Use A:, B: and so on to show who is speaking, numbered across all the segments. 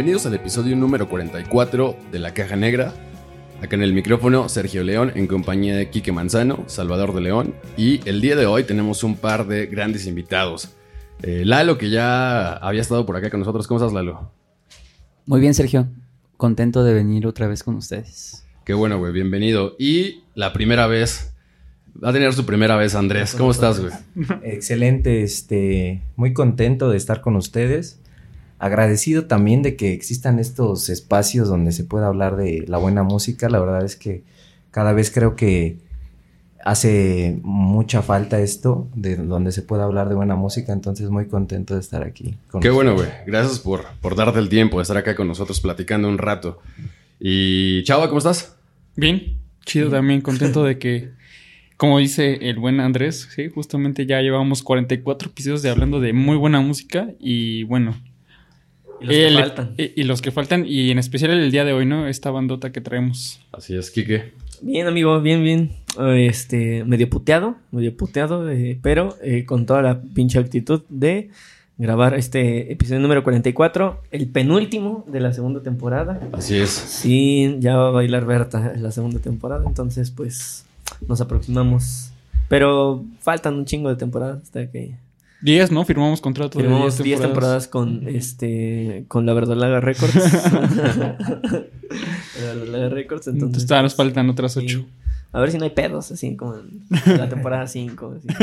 A: Bienvenidos al episodio número 44 de La Caja Negra. Acá en el micrófono, Sergio León, en compañía de Quique Manzano, Salvador de León. Y el día de hoy tenemos un par de grandes invitados. Eh, Lalo, que ya había estado por acá con nosotros. ¿Cómo estás, Lalo?
B: Muy bien, Sergio. Contento de venir otra vez con ustedes.
A: Qué bueno, güey. Bienvenido. Y la primera vez, va a tener su primera vez, Andrés. ¿Cómo estás, güey?
C: Excelente, este, muy contento de estar con ustedes agradecido también de que existan estos espacios donde se pueda hablar de la buena música. La verdad es que cada vez creo que hace mucha falta esto, de donde se pueda hablar de buena música, entonces muy contento de estar aquí.
A: Qué bueno, güey. Gracias por, por darte el tiempo de estar acá con nosotros platicando un rato. Y Chava, ¿cómo estás?
D: Bien, chido también, contento de que, como dice el buen Andrés, sí, justamente ya llevamos 44 episodios de hablando de muy buena música y bueno,
E: y los que faltan.
D: Y, los que faltan, y en especial el día de hoy, ¿no? Esta bandota que traemos.
A: Así es, Kike.
E: Bien, amigo, bien, bien. Este, medio puteado, medio puteado, eh, pero eh, con toda la pinche actitud de grabar este episodio número 44, el penúltimo de la segunda temporada.
A: Así es.
E: Sí, ya va a bailar Berta en la segunda temporada, entonces pues nos aproximamos. Pero faltan un chingo de temporadas hasta que
D: 10, ¿no? Firmamos contrato
E: Firmamos 10 temporadas. con este con la Verdolaga Records. la Verdolaga Records, entonces.
D: Está, nos faltan otras 8.
E: A ver si no hay pedos, así como en la temporada 5.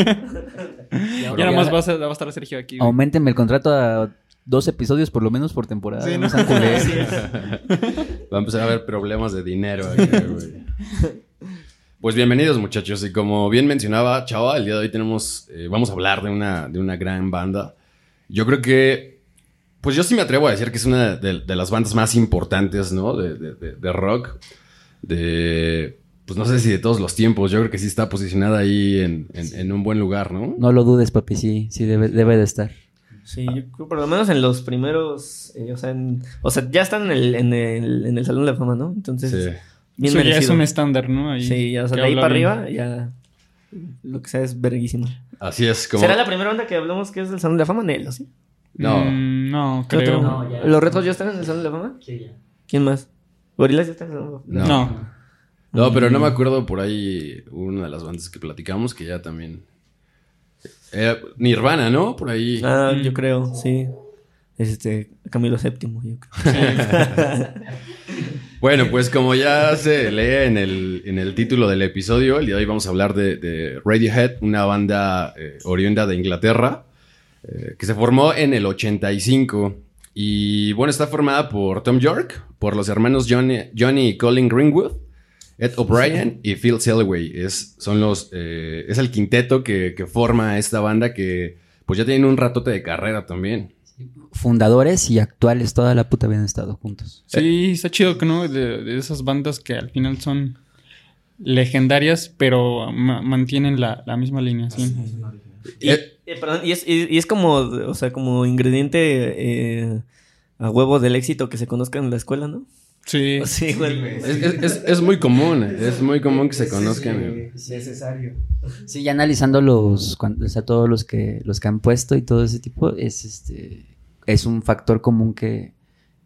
D: ya nada más va a, va a estar Sergio aquí.
B: Aumentenme el contrato a dos episodios por lo menos por temporada. Sí, ¿no?
A: va a empezar a haber problemas de dinero. güey. Pues bienvenidos muchachos y como bien mencionaba Chava, el día de hoy tenemos, eh, vamos a hablar de una, de una gran banda. Yo creo que, pues yo sí me atrevo a decir que es una de, las bandas más importantes, ¿no? De, de, rock, de, pues no sé si de todos los tiempos, yo creo que sí está posicionada ahí en, un buen lugar, ¿no?
B: No lo dudes, papi, sí, sí debe, debe de estar.
E: Sí, yo creo por lo menos en los primeros, eh, o, sea, o sea, ya están en el, en el, en el Salón de la Fama, ¿no? Entonces... Sí
D: Bien ya es un estándar, ¿no?
E: Ahí, sí, ya, o sea, de ahí para arriba, ya lo que sea es verguísimo.
A: Así es
E: como... ¿Será la primera onda que hablamos que es del Salón de la Fama? Nelo, ¿sí?
A: No.
D: Mm, no, creo. No,
E: ¿Los retos ya están en el Salón de la Fama?
B: Sí, ya.
E: ¿Quién más? ¿Gorilas ya están en el Salón
D: de la Fama? No.
A: No, pero no me acuerdo por ahí una de las bandas que platicamos que ya también... Eh, Nirvana, ¿no? Por ahí.
E: Ah, yo creo, sí. Es este Camilo VII, yo creo.
A: Bueno, pues como ya se lee en el, en el, título del episodio, el día de hoy vamos a hablar de, Radiohead, una banda eh, oriunda de Inglaterra, eh, que se formó en el 85. Y bueno, está formada por Tom York, por los hermanos Johnny, Johnny y Colin Greenwood, Ed O'Brien y Phil Selway. Es, son los, eh, es el quinteto que, que forma esta banda que pues ya tienen un ratote de carrera también
B: fundadores y actuales toda la puta habían estado juntos.
D: Sí, está chido que no, de, esas bandas que al final son legendarias, pero mantienen la, misma línea. Sí.
E: Y, eh, y, es, y, es, como, o sea, como ingrediente eh, a huevo del éxito que se conozcan en la escuela, ¿no?
D: Sí.
E: sí
A: es, es, muy común, es muy común que se conozcan.
C: Es necesario.
B: Sí, ya analizando los, o sea, todos los que, los que han puesto y todo ese tipo, es este, es un factor común que,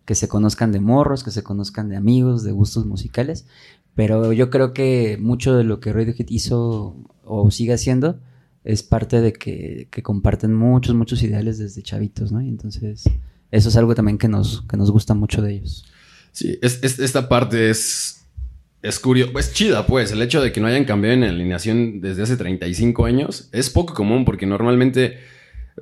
B: que se conozcan de morros, que se conozcan de amigos, de gustos musicales. Pero yo creo que mucho de lo que Radiohead hizo o sigue haciendo es parte de que, que comparten muchos, muchos ideales desde chavitos, ¿no? Y entonces, eso es algo también que nos, que nos gusta mucho de ellos.
A: Sí, es, esta parte es es curioso, es chida pues, el hecho de que no hayan cambiado en alineación desde hace 35 años es poco común porque normalmente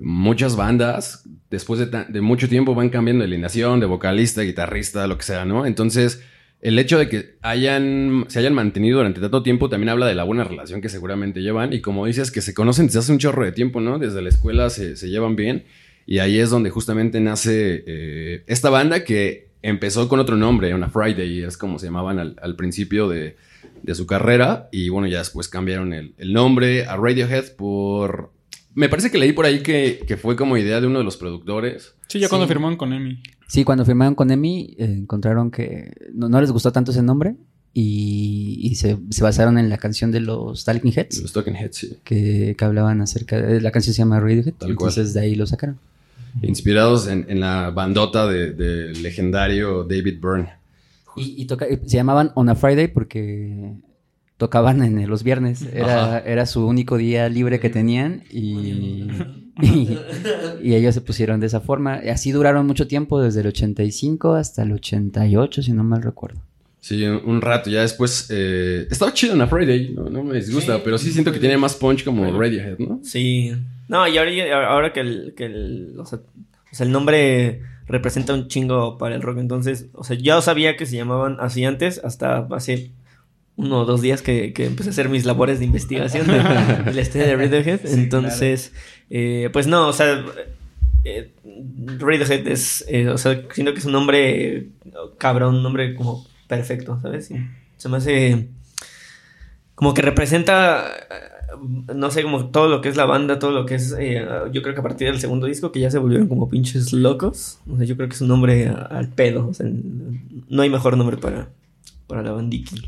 A: muchas bandas después de, de mucho tiempo van cambiando de alineación, de vocalista, guitarrista, lo que sea, ¿no? Entonces, el hecho de que hayan, se hayan mantenido durante tanto tiempo también habla de la buena relación que seguramente llevan y como dices, que se conocen desde hace un chorro de tiempo, ¿no? Desde la escuela se, se llevan bien y ahí es donde justamente nace eh, esta banda que empezó con otro nombre, una Friday, es como se llamaban al, al principio de, de su carrera y bueno, ya después cambiaron el, el nombre a Radiohead por... Me parece que leí por ahí que, que fue como idea de uno de los productores.
D: Sí, ya cuando firmaron con Emi.
B: Sí, cuando firmaron con EMI, eh, encontraron que no, no les gustó tanto ese nombre y, y se, se basaron en la canción de los Talking Heads,
A: Los Talking Heads, sí.
B: que, que hablaban acerca de... La canción se llama Radiohead,
A: Tal cual.
B: entonces de ahí lo sacaron.
A: Inspirados en, en la bandota del de legendario David Byrne.
B: Y, y toca- se llamaban On a Friday porque tocaban en los viernes. Era, era su único día libre que tenían y, y, y ellos se pusieron de esa forma. Y así duraron mucho tiempo, desde el 85 hasta el 88, si no mal recuerdo.
A: Sí, un, rato. Ya después... eh, estaba chido en Friday, no, no me disgusta,
E: Sí.
A: pero sí siento que tiene más punch como Radiohead, ¿no?
E: Sí. No, y ahora, ahora que, el, que el, o sea, o sea, el nombre representa un chingo para el rock, entonces, o sea, ya sabía que se llamaban así antes, hasta hace uno o dos días que, que empecé a hacer mis labores de investigación de, de la historia de Radiohead.
C: Sí,
E: entonces, eh, pues no, o sea, eh, Radiohead es, eh, o sea, siento que es un nombre cabrón, un nombre como perfecto, ¿sabes? Se me hace como que representa, eh, no sé, como todo lo que es la banda, todo lo que es, eh, yo creo que a partir del segundo disco que ya se volvieron como pinches locos, o sea, yo creo que es un nombre a- al pedo, o sea, no hay mejor nombre para, para la bandiki.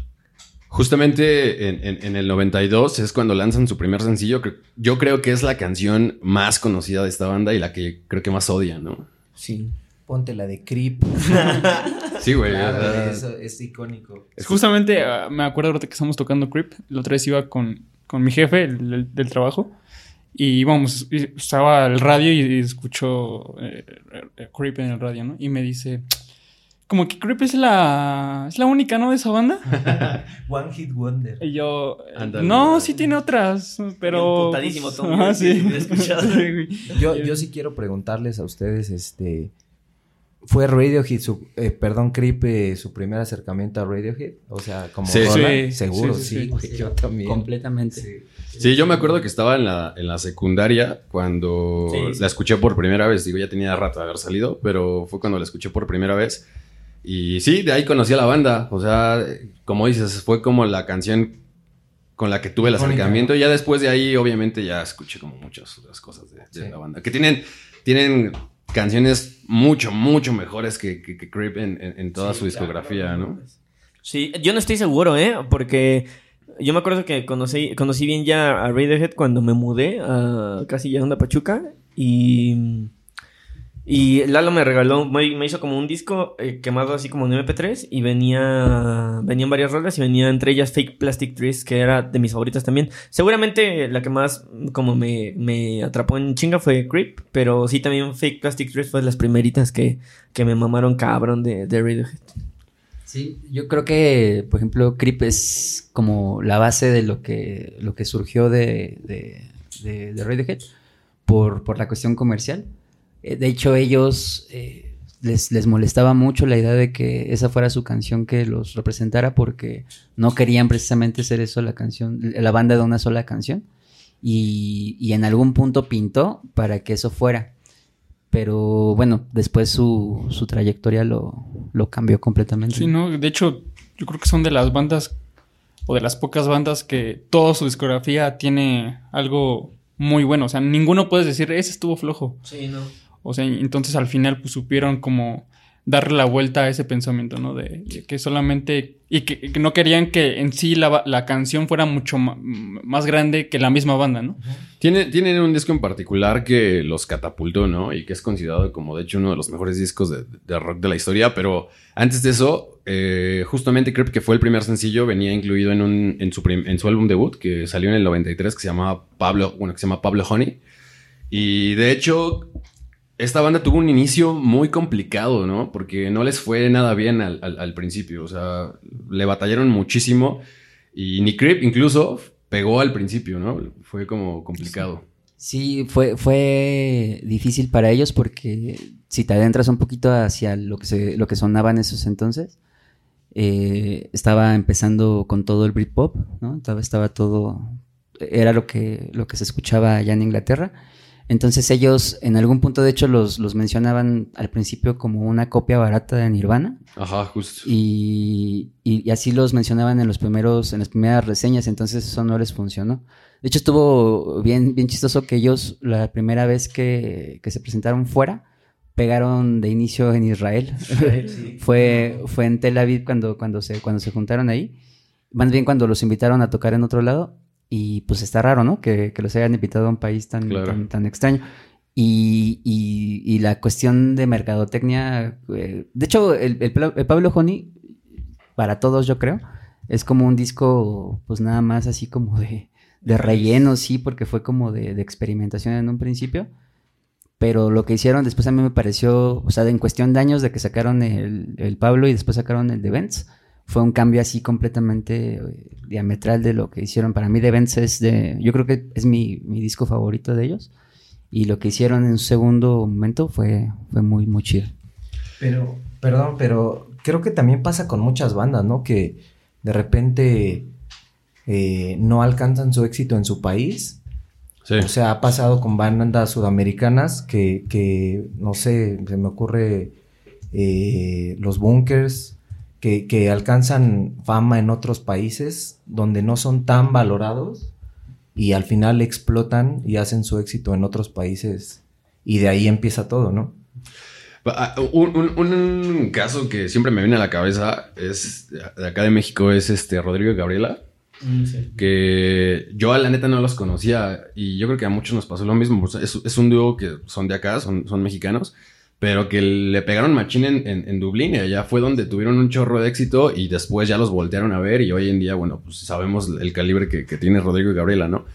A: Justamente en, en- en el 92 es cuando lanzan su primer sencillo. Yo creo que es la canción más conocida de esta banda y la que creo que más odian, ¿no?
E: Sí.
C: Ponte la de Creep.
A: Sí, güey.
C: Claro, eso es icónico.
D: Justamente ah, me acuerdo ahorita que estamos tocando Creep. La otra vez iba con, con mi jefe el- el- del trabajo. Y íbamos, y estaba el radio y escuchó eh, eh, Creep en el radio, ¿no? Y me dice, como que Creep es la, es la única, ¿no? De esa banda.
C: One Hit Wonder.
D: Y yo, no, sí tiene otras, pero... Pues,
E: Tommy,
D: ajá,
E: sí,
D: sí.
E: lo he escuchado.
D: Sí.
C: Yo, yo sí quiero preguntarles a ustedes, este... ¿Fue Radiohead, su, eh, perdón, Creep, eh, su primer acercamiento a Radiohead? O sea, como
A: Sí.
D: Sí,
C: seguro,
D: sí,
C: sí,
D: sí, sí.
C: güey, yo también.
B: Completamente.
C: Sí.
A: Sí, yo me acuerdo que estaba en la, en la secundaria cuando
E: Sí, sí.
A: la escuché por primera vez. Digo, ya tenía rato de haber salido, pero fue cuando la escuché por primera vez. Y sí, de ahí conocí a la banda. O sea, como dices, fue como la canción con la que tuve el acercamiento. Y ya después de ahí, obviamente, ya escuché como muchas otras cosas de, de
C: Sí.
A: la banda. Que tienen, tienen canciones mucho, mucho mejores que, que, que Creep en, en- en toda
C: Sí,
A: su discografía, ¿no?
E: Sí, yo no estoy seguro, ¿eh? Porque yo me acuerdo que conocí, conocí bien ya a Radiohead cuando me mudé a casi llegando a Pachuca y... Y Lalo me regaló, me, hizo como un disco eh, quemado así como en MP3 y venía, venían varias rolas y venía entre ellas Fake Plastic Trees, que era de mis favoritas también. Seguramente la que más como me, me atrapó en chinga fue Creep, pero sí también Fake Plastic Trees fue de las primeritas que, que me mamaron cabrón de, de Radiohead.
B: Sí, yo creo que, por ejemplo, Creep es como la base de lo que, lo que surgió de, de, de- de Radiohead por, por la cuestión comercial. Eh, de hecho, ellos eh, les, les molestaba mucho la idea de que esa fuera su canción que los representara porque no querían precisamente ser eso la canción, la banda de una sola canción. Y, y en algún punto pintó para que eso fuera. Pero bueno, después su, su trayectoria lo, lo cambió completamente.
D: Sí, ¿no? De hecho, yo creo que son de las bandas o de las pocas bandas que toda su discografía tiene algo muy bueno. O sea, ninguno puedes decir, ese estuvo flojo.
E: Sí, no.
D: O sea, entonces al final pues supieron como darle la vuelta a ese pensamiento, ¿no? De, que solamente... Y que, no querían que en sí la, la canción fuera mucho más grande que la misma banda, ¿no?
A: Tiene, tienen un disco en particular que los catapultó, ¿no? Y que es considerado como, de hecho, uno de los mejores discos de, rock de la historia. Pero antes de eso, eh, justamente Creep, que fue el primer sencillo, venía incluido en, un, en, su en su álbum debut, que salió en el 93, que se llamaba Pablo, bueno, que se llama Pablo Honey. Y de hecho, esta banda tuvo un inicio muy complicado, ¿no? Porque no les fue nada bien al, principio. O sea, le batallaron muchísimo. Y ni Creep incluso pegó al principio, ¿no? Fue como complicado.
B: Sí, fue, fue difícil para ellos porque si te adentras un poquito hacia lo que, se, lo que sonaba en esos entonces, eh, estaba empezando con todo el Britpop, ¿no? Estaba, estaba todo, era lo que, lo que se escuchaba allá en Inglaterra. Entonces ellos en algún punto de hecho los, los mencionaban al principio como una copia barata de Nirvana
A: Ajá, justo.
B: y, y- y así los mencionaban en los primeros, en las primeras reseñas, entonces eso no les funcionó. De hecho, estuvo bien, bien chistoso que ellos, la primera vez que, que se presentaron fuera, pegaron de inicio en Israel. fue, fue en Tel Aviv cuando, cuando, se, cuando se juntaron ahí. Más bien cuando los invitaron a tocar en otro lado. Y pues está raro, ¿no? Que, que los hayan invitado a un país tan,
A: Claro.
B: tan, tan extraño. Y, y- y la cuestión de mercadotecnia. eh, de hecho, el, el Pablo Honey, para todos, yo creo, es como un disco, pues nada más así como de, de relleno, sí, porque fue como de, de experimentación en un principio. Pero lo que hicieron después a mí me pareció, o sea, en cuestión de años de que sacaron el, el Pablo y después sacaron el de Vents, fue un cambio así completamente eh, diametral de lo que hicieron. Para mí de Vents es de, yo creo que es mi, mi disco favorito de ellos. Y lo que hicieron en su segundo momento fue, fue muy, muy chido.
C: Pero, perdón, pero creo que también pasa con muchas bandas, ¿no? Que de repente eh, no alcanzan su éxito en su país.
A: Sí.
C: O sea, ha pasado con bandas sudamericanas que, que no sé, se me ocurre eh, los bunkers, que, que alcanzan fama en otros países donde no son tan valorados y al final explotan y hacen su éxito en otros países y de ahí empieza todo, ¿no?
A: Ah, Un, un- un caso que siempre me viene a la cabeza es de acá de México es este Rodrigo y Gabriela. que yo a la neta no los conocía y yo creo que a muchos nos pasó lo mismo. Es, es un dúo que son de acá, son, son mexicanos, pero que le pegaron machín en, en, Dublín y allá fue donde tuvieron un chorro de éxito y después ya los voltearon a ver y hoy en día, bueno, pues sabemos el calibre que, que tiene Rodrigo y Gabriela, ¿no?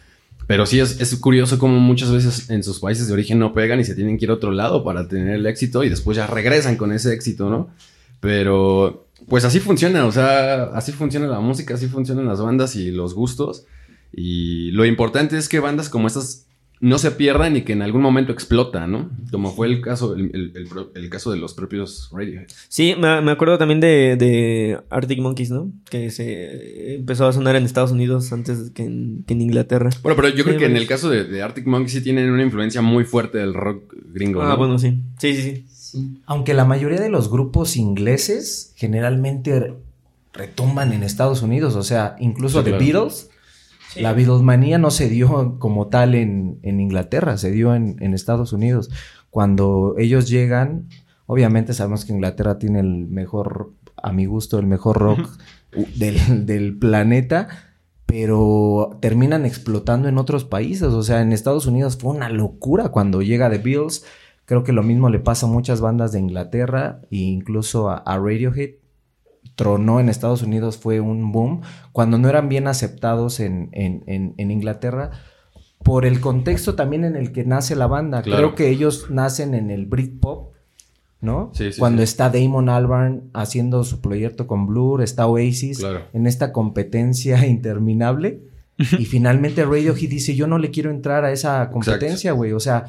A: Pero sí es, es curioso como muchas veces en sus países de origen no pegan y se tienen que ir a otro lado para tener el éxito y después ya regresan con ese éxito, ¿no? Pero pues así funciona, o sea, así funciona la música, así funcionan las bandas y los gustos. Y lo importante es que bandas como estas no se pierdan y que en algún momento explotan, ¿no? Como fue el caso, el, el- el pro- el caso de los propios Radiohead.
E: Sí, me, me acuerdo también de, de Arctic Monkeys, ¿no? Que se empezó a sonar en Estados Unidos antes que en, que en Inglaterra.
A: Bueno, pero yo creo que en el caso de, de Arctic Monkeys sí tienen una influencia muy fuerte del rock gringo,
E: Ah,
A: ¿no?
E: bueno, sí. Sí, sí, sí.
B: Sí.
C: Aunque la mayoría de los grupos ingleses generalmente re- retumban en Estados Unidos, o sea, incluso
A: Sí,
C: The
A: claro.
C: Beatles, la Beatlemanía no se dio como tal en, en Inglaterra, se dio en, en Estados Unidos. Cuando ellos llegan, obviamente sabemos que Inglaterra tiene el mejor, a mi gusto, el mejor rock del, del planeta, pero terminan explotando en otros países. O sea, en Estados Unidos fue una locura cuando llega The Beatles. Creo que lo mismo le pasa a muchas bandas de Inglaterra e incluso a, a Radiohead. Tronó en Estados Unidos, fue un boom. Cuando no eran bien aceptados en, en- en- en Inglaterra, por el contexto también en el que nace la banda.
A: Claro.
C: Creo que ellos nacen en el Britpop, ¿no?
A: Sí, sí,
C: Cuando
A: sí.
C: está Damon Albarn haciendo su proyecto con Blur, está Oasis
A: Claro.
C: en esta competencia interminable. y finalmente Radiohead dice, yo no le quiero entrar a esa competencia, güey. O sea,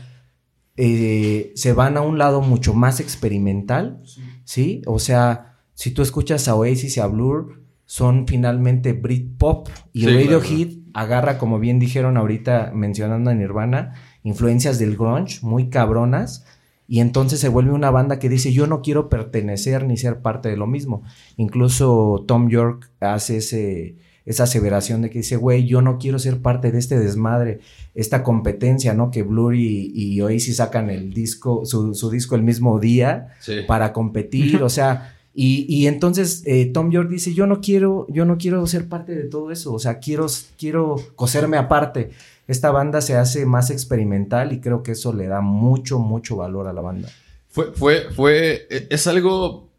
C: eh, se van a un lado mucho más experimental, ¿sí? O sea, si tú escuchas a Oasis y a Blur, son finalmente Britpop. Y
A: Sí,
C: Radiohead agarra, como bien dijeron ahorita mencionando a Nirvana, influencias del grunge muy cabronas. Y entonces se vuelve una banda que dice, yo no quiero pertenecer ni ser parte de lo mismo. Incluso Tom York hace ese, esa aseveración de que dice, güey, yo no quiero ser parte de este desmadre, esta competencia, ¿no? Que Blur y, y Oasis sacan el disco, su, su disco el mismo día
A: Sí.
C: para competir, o sea, y, entonces eh, Tom York dice, yo no quiero, yo no quiero ser parte de todo eso, o sea, quiero, quiero coserme aparte. Esta banda se hace más experimental y creo que eso le da mucho, mucho valor a la banda.
A: Fue, fue, fue, e- es algo,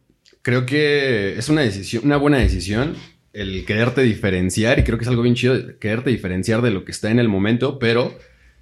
A: creo que es una decisión, una buena decisión el quererte diferenciar y creo que es algo bien chido, quererte diferenciar de lo que está en el momento, pero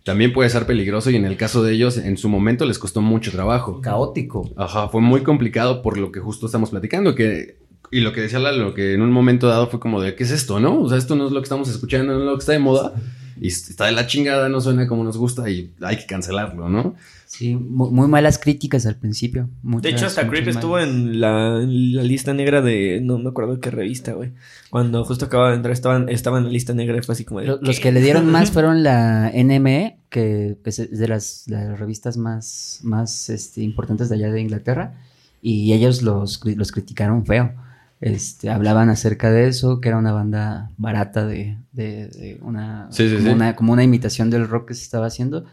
A: también puede ser peligroso y en el caso de ellos, en su momento les costó mucho trabajo.
C: Caótico.
A: Ajá, fue muy complicado por lo que justo estamos platicando, que y lo que decía Lalo, que en un momento dado fue como de, ¿qué es esto, no? O sea, esto no es lo que estamos escuchando, no es lo que está de moda. Y está de la chingada, no suena como nos gusta y hay que cancelarlo, ¿no?
B: Sí, mu- muy, malas críticas al principio.
E: De hecho, hasta Creep estuvo en la, en la lista negra de. No me acuerdo qué revista, güey. Cuando justo acababa de entrar, estaban, estaba en la lista negra y fue así como de.
B: Lo- Los que le dieron más fueron la NME, que pues, es de las, las revistas más, más este, importantes de allá de Inglaterra, y ellos los, los criticaron feo. Este, hablaban acerca de eso, que era una banda barata de, de- de una,
A: Sí, sí,
B: como
A: sí.
B: una como una imitación del rock que se estaba haciendo.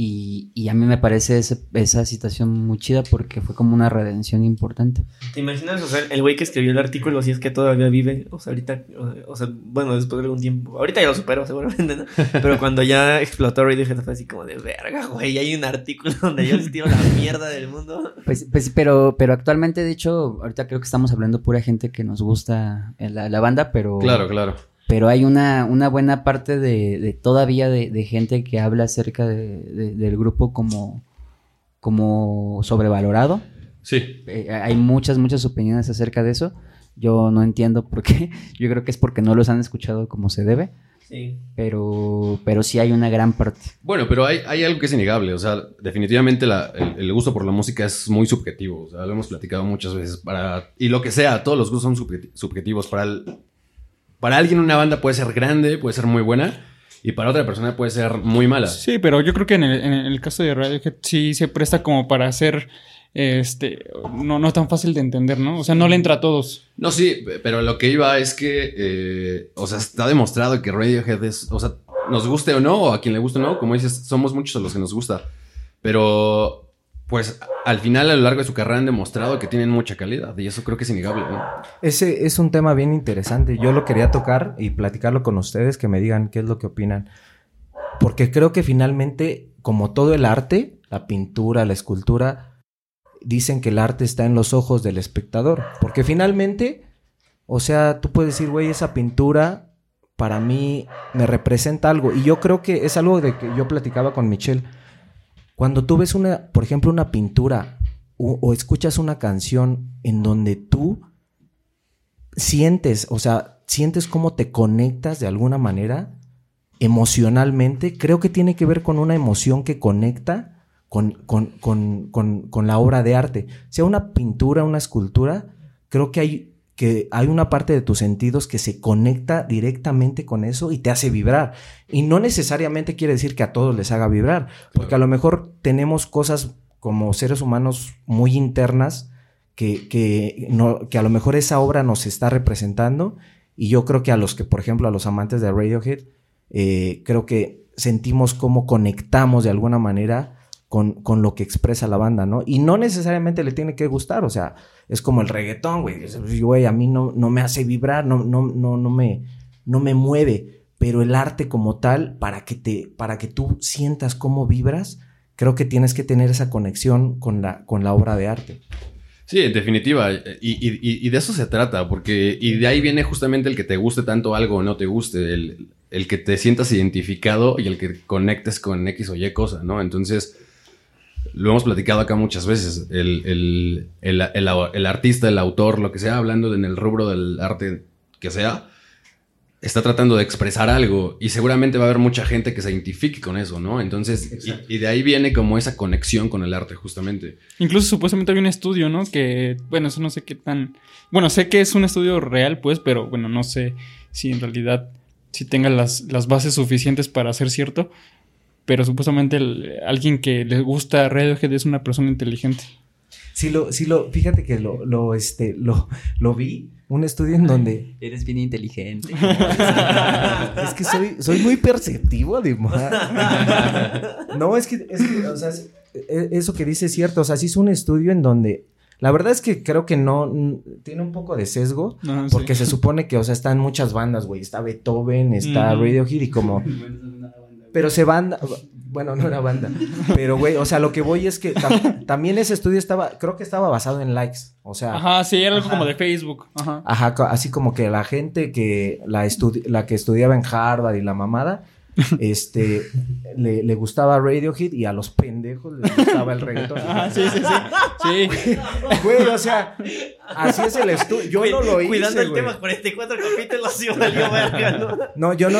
B: Y, y a mí me parece ese- esa situación muy chida porque fue como una redención importante.
E: ¿Te imaginas, o sea, el güey que escribió el artículo, si es que todavía vive? O sea, ahorita, o, o sea, bueno, después de algún tiempo. Ahorita ya lo superó, seguramente, ¿no? Pero cuando ya explotó Radiohead fue así como de verga, güey. Hay un artículo donde yo les tiro la mierda del mundo.
B: Pues, pues, pero, pero actualmente, de hecho, ahorita creo que estamos hablando pura gente que nos gusta eh, la, la banda, pero,
A: Claro, claro.
B: Pero hay una, una buena parte de, de todavía de, de gente que habla acerca de- de- del grupo como, como sobrevalorado.
A: Sí.
B: Eh, hay muchas, muchas opiniones acerca de eso. Yo no entiendo por qué. Yo creo que es porque no los han escuchado como se debe.
E: Sí.
B: Pero, pero sí hay una gran parte.
A: Bueno, pero hay, hay algo que es innegable. O sea, definitivamente la- el, el gusto por la música es muy subjetivo. O sea, lo hemos platicado muchas veces. Para, y lo que sea, todos los gustos son subjeti- subjetivos. Para, el- para alguien una banda puede ser grande, puede ser muy buena. Y para otra persona puede ser muy mala.
D: Sí, pero yo creo que en el, en el caso de Radiohead sí se presta como para hacer este no, no tan fácil de entender, ¿no? O sea, no le entra a todos.
A: No, sí, pero lo que iba es que, eh, o sea, está demostrado que Radiohead es, o sea, nos guste o no, o a quien le guste o no, como dices, somos muchos a los que nos gusta. Pero, pues, al final, a lo largo de su carrera han demostrado que tienen mucha calidad, y eso creo que es innegable, ¿no?
C: Ese es un tema bien interesante. Yo lo quería tocar y platicarlo con ustedes, que me digan qué es lo que opinan. Porque creo que finalmente, como todo el arte, la pintura, la escultura, dicen que el arte está en los ojos del espectador. Porque finalmente, o sea, tú puedes decir, güey, esa pintura para mí me representa algo. Y yo creo que es algo de que yo platicaba con Michelle. Cuando tú ves una, por ejemplo, una pintura o, escuchas una canción en donde tú sientes, o sea, sientes cómo te conectas de alguna manera emocionalmente, creo que tiene que ver con una emoción que conecta con, con, con, con, con la obra de arte. Sea una pintura, una escultura, creo que hay, que hay una parte de tus sentidos que se conecta directamente con eso y te hace vibrar. Y no necesariamente quiere decir que a todos les haga vibrar, porque a lo mejor tenemos cosas como seres humanos muy internas que, que, no, que a lo mejor esa obra nos está representando. Y yo creo que a los que, por ejemplo, a los amantes de Radiohead, eh, creo que sentimos cómo conectamos de alguna manera con, con, lo que expresa la banda, ¿no? Y no necesariamente le tiene que gustar, o sea, es como el reggaetón, güey. Güey, a mí no, no me hace vibrar, no, no, no, no, me, no me mueve, pero el arte como tal, para que, te, para que tú sientas cómo vibras, creo que tienes que tener esa conexión con la, con la obra de arte.
A: Sí, en definitiva. Y, y, y, de eso se trata, porque y de ahí viene justamente el que te guste tanto algo o no te guste, el, el que te sientas identificado y el que conectes con X o Y cosa, ¿no? Entonces, lo hemos platicado acá muchas veces, el, el, el, el, artista, el autor, lo que sea, hablando en el rubro del arte que sea, está tratando de expresar algo y seguramente va a haber mucha gente que se identifique con eso, ¿no? Entonces, y, y, de ahí viene como esa conexión con el arte, justamente.
D: Incluso supuestamente hay un estudio, ¿no? Que, bueno, eso no sé qué tan... Bueno, sé que es un estudio real, pues, pero bueno, no sé si en realidad, si tenga las, las bases suficientes para ser cierto. Pero supuestamente el, alguien que le gusta Radiohead es una persona inteligente.
C: Sí, lo, sí, lo, fíjate que lo, lo, este, lo, lo vi, un estudio en donde...
B: Eres bien inteligente.
C: es que soy, soy muy perceptivo, además. no, es que, es que o sea, es, eso que dice es cierto, o sea, sí es un estudio en donde... La verdad es que creo que no, tiene un poco de sesgo,
D: Ah,
C: porque
D: sí.
C: se supone que, o sea, están muchas bandas, güey, está Beethoven, está
D: Mm.
C: Radiohead y como... Pero se banda, bueno, no era banda, pero güey, o sea, lo que voy es que tam también ese estudio estaba, creo que estaba basado en likes, o sea,
D: Ajá, sí, era algo como de Facebook. Ajá.
C: ajá, así como que la gente que la, estudi- la que estudiaba en Harvard y la mamada, este, le, le gustaba Radiohead y a los pendejos les gustaba el reggaetón.
D: Ah, sí, sí, sí. Sí.
C: Güey, o sea, así es el estudio. Yo no lo hice,
E: Cuidando el
C: güey.
E: tema, 44 capítulos y valió verga, ¿no?
C: No, yo no,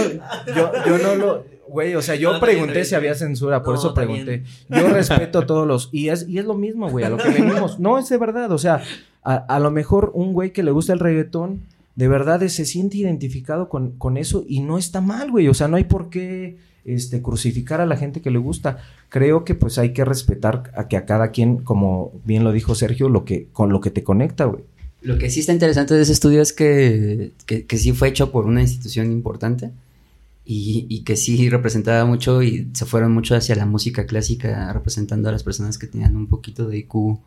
C: yo, yo no lo, güey, o sea, yo
E: No,
C: pregunté si había censura, por
E: No,
C: eso pregunté. Yo respeto a todos los, y es, y es lo mismo, güey, a lo que venimos. No, es de verdad, o sea, a, a lo mejor un güey que le gusta el reggaetón, de verdad se siente identificado con, con eso y no está mal, güey, o sea, no hay por qué este, crucificar a la gente que le gusta. Creo que pues hay que respetar a que a cada quien, como bien lo dijo Sergio, lo que, con lo que te conecta, güey.
B: Lo que sí está interesante de ese estudio es que, que, que sí fue hecho por una institución importante y, y que sí representaba mucho y se fueron mucho hacia la música clásica, representando a las personas que tenían un poquito de IQ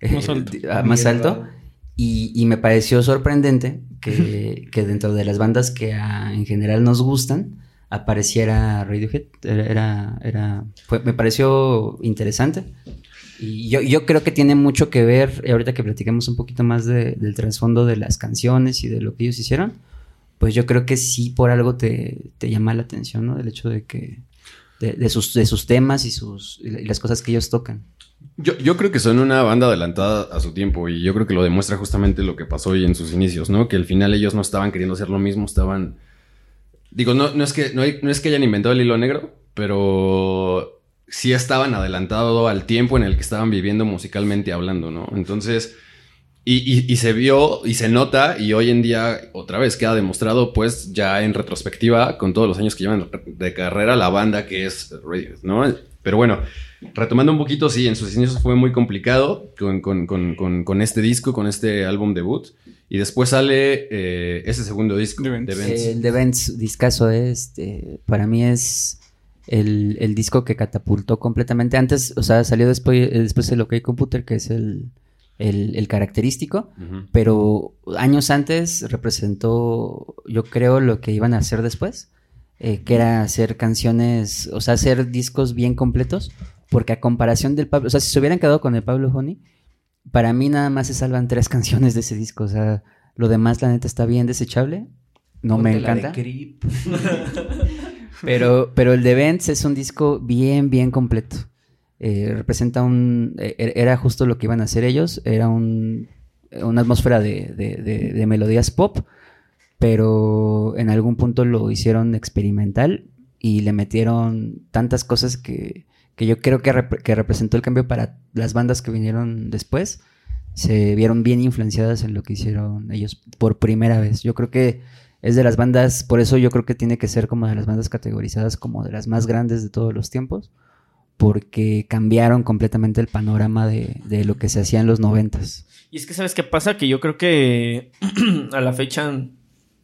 B: eh,
D: Más alto.
B: ah, más alto. Y, y me pareció sorprendente que, que dentro de las bandas que a- en general nos gustan apareciera Radiohead. Era, era, era- fue- me pareció interesante. Y yo, yo creo que tiene mucho que ver, y ahorita que platiquemos un poquito más de- del trasfondo de las canciones y de lo que ellos hicieron, pues yo creo que sí por algo te, te llama la atención, ¿no? El hecho de que, de, de sus, de sus temas y, sus, y las cosas que ellos tocan.
A: Yo, yo creo que son una banda adelantada a su tiempo y yo creo que lo demuestra justamente lo que pasó hoy en sus inicios, ¿no? Que al final ellos no estaban queriendo hacer lo mismo, estaban... Digo, no, no, es, que, no, no es que hayan inventado el hilo negro, pero sí estaban adelantados al tiempo en el que estaban viviendo musicalmente hablando, ¿no? Entonces... Y, y- y se vio y se nota y hoy en día otra vez queda demostrado pues ya en retrospectiva con todos los años que llevan de carrera la banda que es Radiohead, ¿no? Pero bueno, retomando un poquito, sí, en sus inicios fue muy complicado con, con- con- con- con este disco, con este álbum debut y después sale eh, ese segundo disco,
D: The Vents.
A: The Vents.
B: El de Vents, discaso, este, para mí es el, el disco que catapultó completamente. Antes, o sea, salió después, después el OK Computer, que es el, el, el característico, pero años antes representó, yo creo, lo que iban a hacer después, eh, que era hacer canciones, o sea, hacer discos bien completos, porque a comparación del Pablo, o sea, si se hubieran quedado con el Pablo Honey, para mí nada más se salvan tres canciones de ese disco, o sea, lo demás la neta está bien desechable, no me
C: Ponte la de
B: encanta.
C: Creep.
B: Pero, pero el de Vents es un disco bien, bien completo. Eh, representa un... eh, era justo lo que iban a hacer ellos. Era un, una atmósfera de, de- de- melodías pop, pero en algún punto lo hicieron experimental y le metieron tantas cosas que, que yo creo que, que representó el cambio para las bandas que vinieron después. Se vieron bien influenciadas en lo que hicieron ellos por primera vez. Yo creo que es de las bandas, por eso yo creo que tiene que ser como de las bandas categorizadas como de las más grandes de todos los tiempos, porque cambiaron completamente el panorama de, de lo que se hacía en los noventas.
E: Y es que, ¿sabes qué pasa? Que yo creo que a la fecha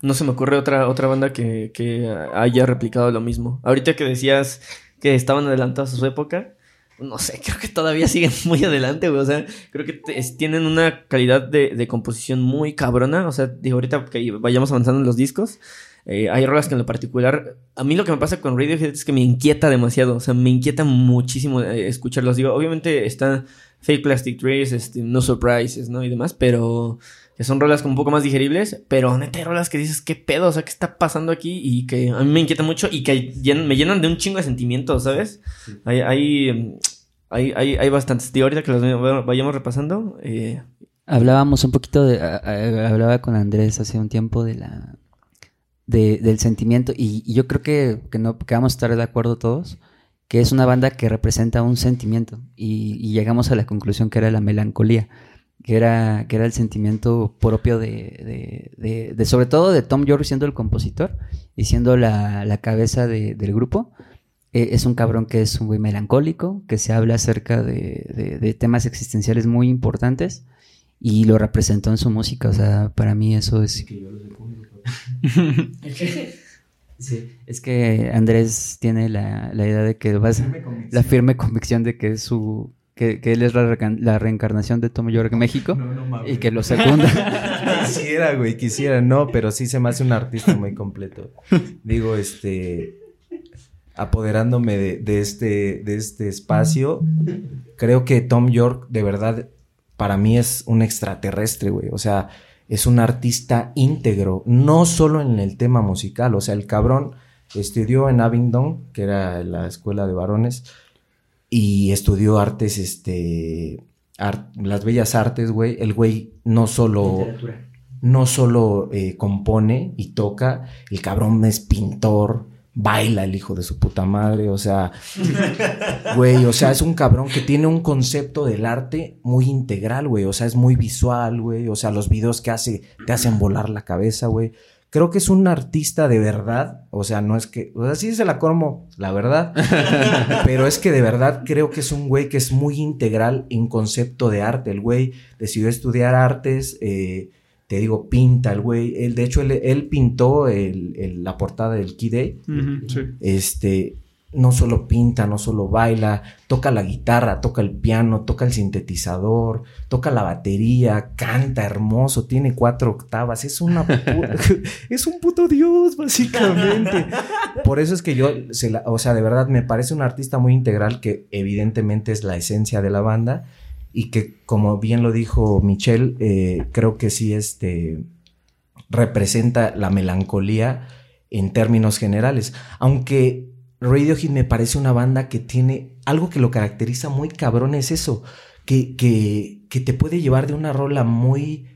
E: no se me ocurre otra, otra banda que, que haya replicado lo mismo. Ahorita que decías que estaban adelantados a su época, no sé, creo que todavía siguen muy adelante, güey. O sea, creo que tienen una calidad de, de composición muy cabrona. O sea, digo, ahorita que vayamos avanzando en los discos, eh, hay rolas que en lo particular, a mí lo que me pasa con Radiohead es que me inquieta demasiado. O sea, me inquieta muchísimo eh, escucharlos. Digo, obviamente está Fake Plastic Trees, este, No Surprises, ¿no? Y demás, pero que son rolas como un poco más digeribles, pero neta hay rolas que dices, ¿qué pedo? O sea, ¿qué está pasando aquí? Y que a mí me inquieta mucho y que llen- me llenan de un chingo de sentimientos, ¿sabes? Hay, hay, em, hay, hay, hay bastantes. Digo, ahorita que los vayamos repasando, eh,
B: Hablábamos un poquito de. a- a- hablaba con Andrés hace un tiempo de la. De- del sentimiento. Y, yo creo que, que, no, que vamos a estar de acuerdo todos. Que es una banda que representa un sentimiento. Y, llegamos a la conclusión que era la melancolía. Que era, que era el sentimiento propio de, de, de- sobre todo de Tom York siendo el compositor y siendo la, la cabeza de- del grupo. Eh, es un cabrón que es un güey melancólico, que se habla acerca de, de- de temas existenciales muy importantes y lo representó en su música. O sea, para mí eso es. Sí, es que Andrés tiene la, la idea de que vas la firme convicción de que es su que, que él es la, reencarnación de Tom York en México y que lo secunda.
C: Quisiera, güey, quisiera, no, pero sí se me hace un artista muy completo. Digo, este, apoderándome de, de este, de este espacio, creo que Tom York, de verdad, para mí es un extraterrestre, güey. O sea, es un artista íntegro, no solo en el tema musical, o sea, el cabrón estudió en Abingdon, que era la escuela de varones, y estudió artes, este, las bellas artes, güey. El güey no solo no solo eh, compone y toca, el cabrón es pintor, baila el hijo de su puta madre, o sea, güey, o sea, es un cabrón que tiene un concepto del arte muy integral, güey, o sea, es muy visual, güey, o sea, los videos que hace te hacen volar la cabeza, güey. Creo que es un artista de verdad, o sea, no es que, o sea, sí se la como, la verdad, pero es que de verdad creo que es un güey que es muy integral en concepto de arte. El güey decidió estudiar artes, eh, te digo, pinta el güey. Él, de hecho, él, él pintó el- el- la portada del Key Day.
D: Sí.
C: Este, no solo pinta, no solo baila, toca la guitarra, toca el piano, toca el sintetizador, toca la batería, canta hermoso, tiene cuatro octavas, es una es un puto dios, básicamente. Por eso es que yo, se la- o sea, de verdad me parece un artista muy integral que evidentemente es la esencia de la banda y que, como bien lo dijo Michelle, eh, creo que sí, este, representa la melancolía en términos generales. Aunque Radiohead me parece una banda que tiene algo que lo caracteriza muy cabrón, es eso, que, que, que te puede llevar de una rola muy,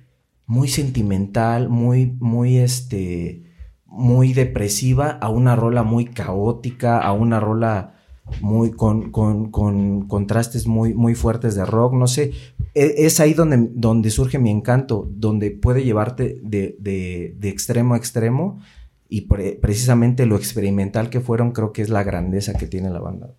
C: muy sentimental, muy, muy, este, muy depresiva a una rola muy caótica, a una rola muy con, con, con contrastes muy, muy fuertes de rock, no sé. E- Es ahí donde, donde surge mi encanto, donde puede llevarte de, de- de extremo a extremo y pre- precisamente lo experimental que fueron creo que es la grandeza que tiene la banda.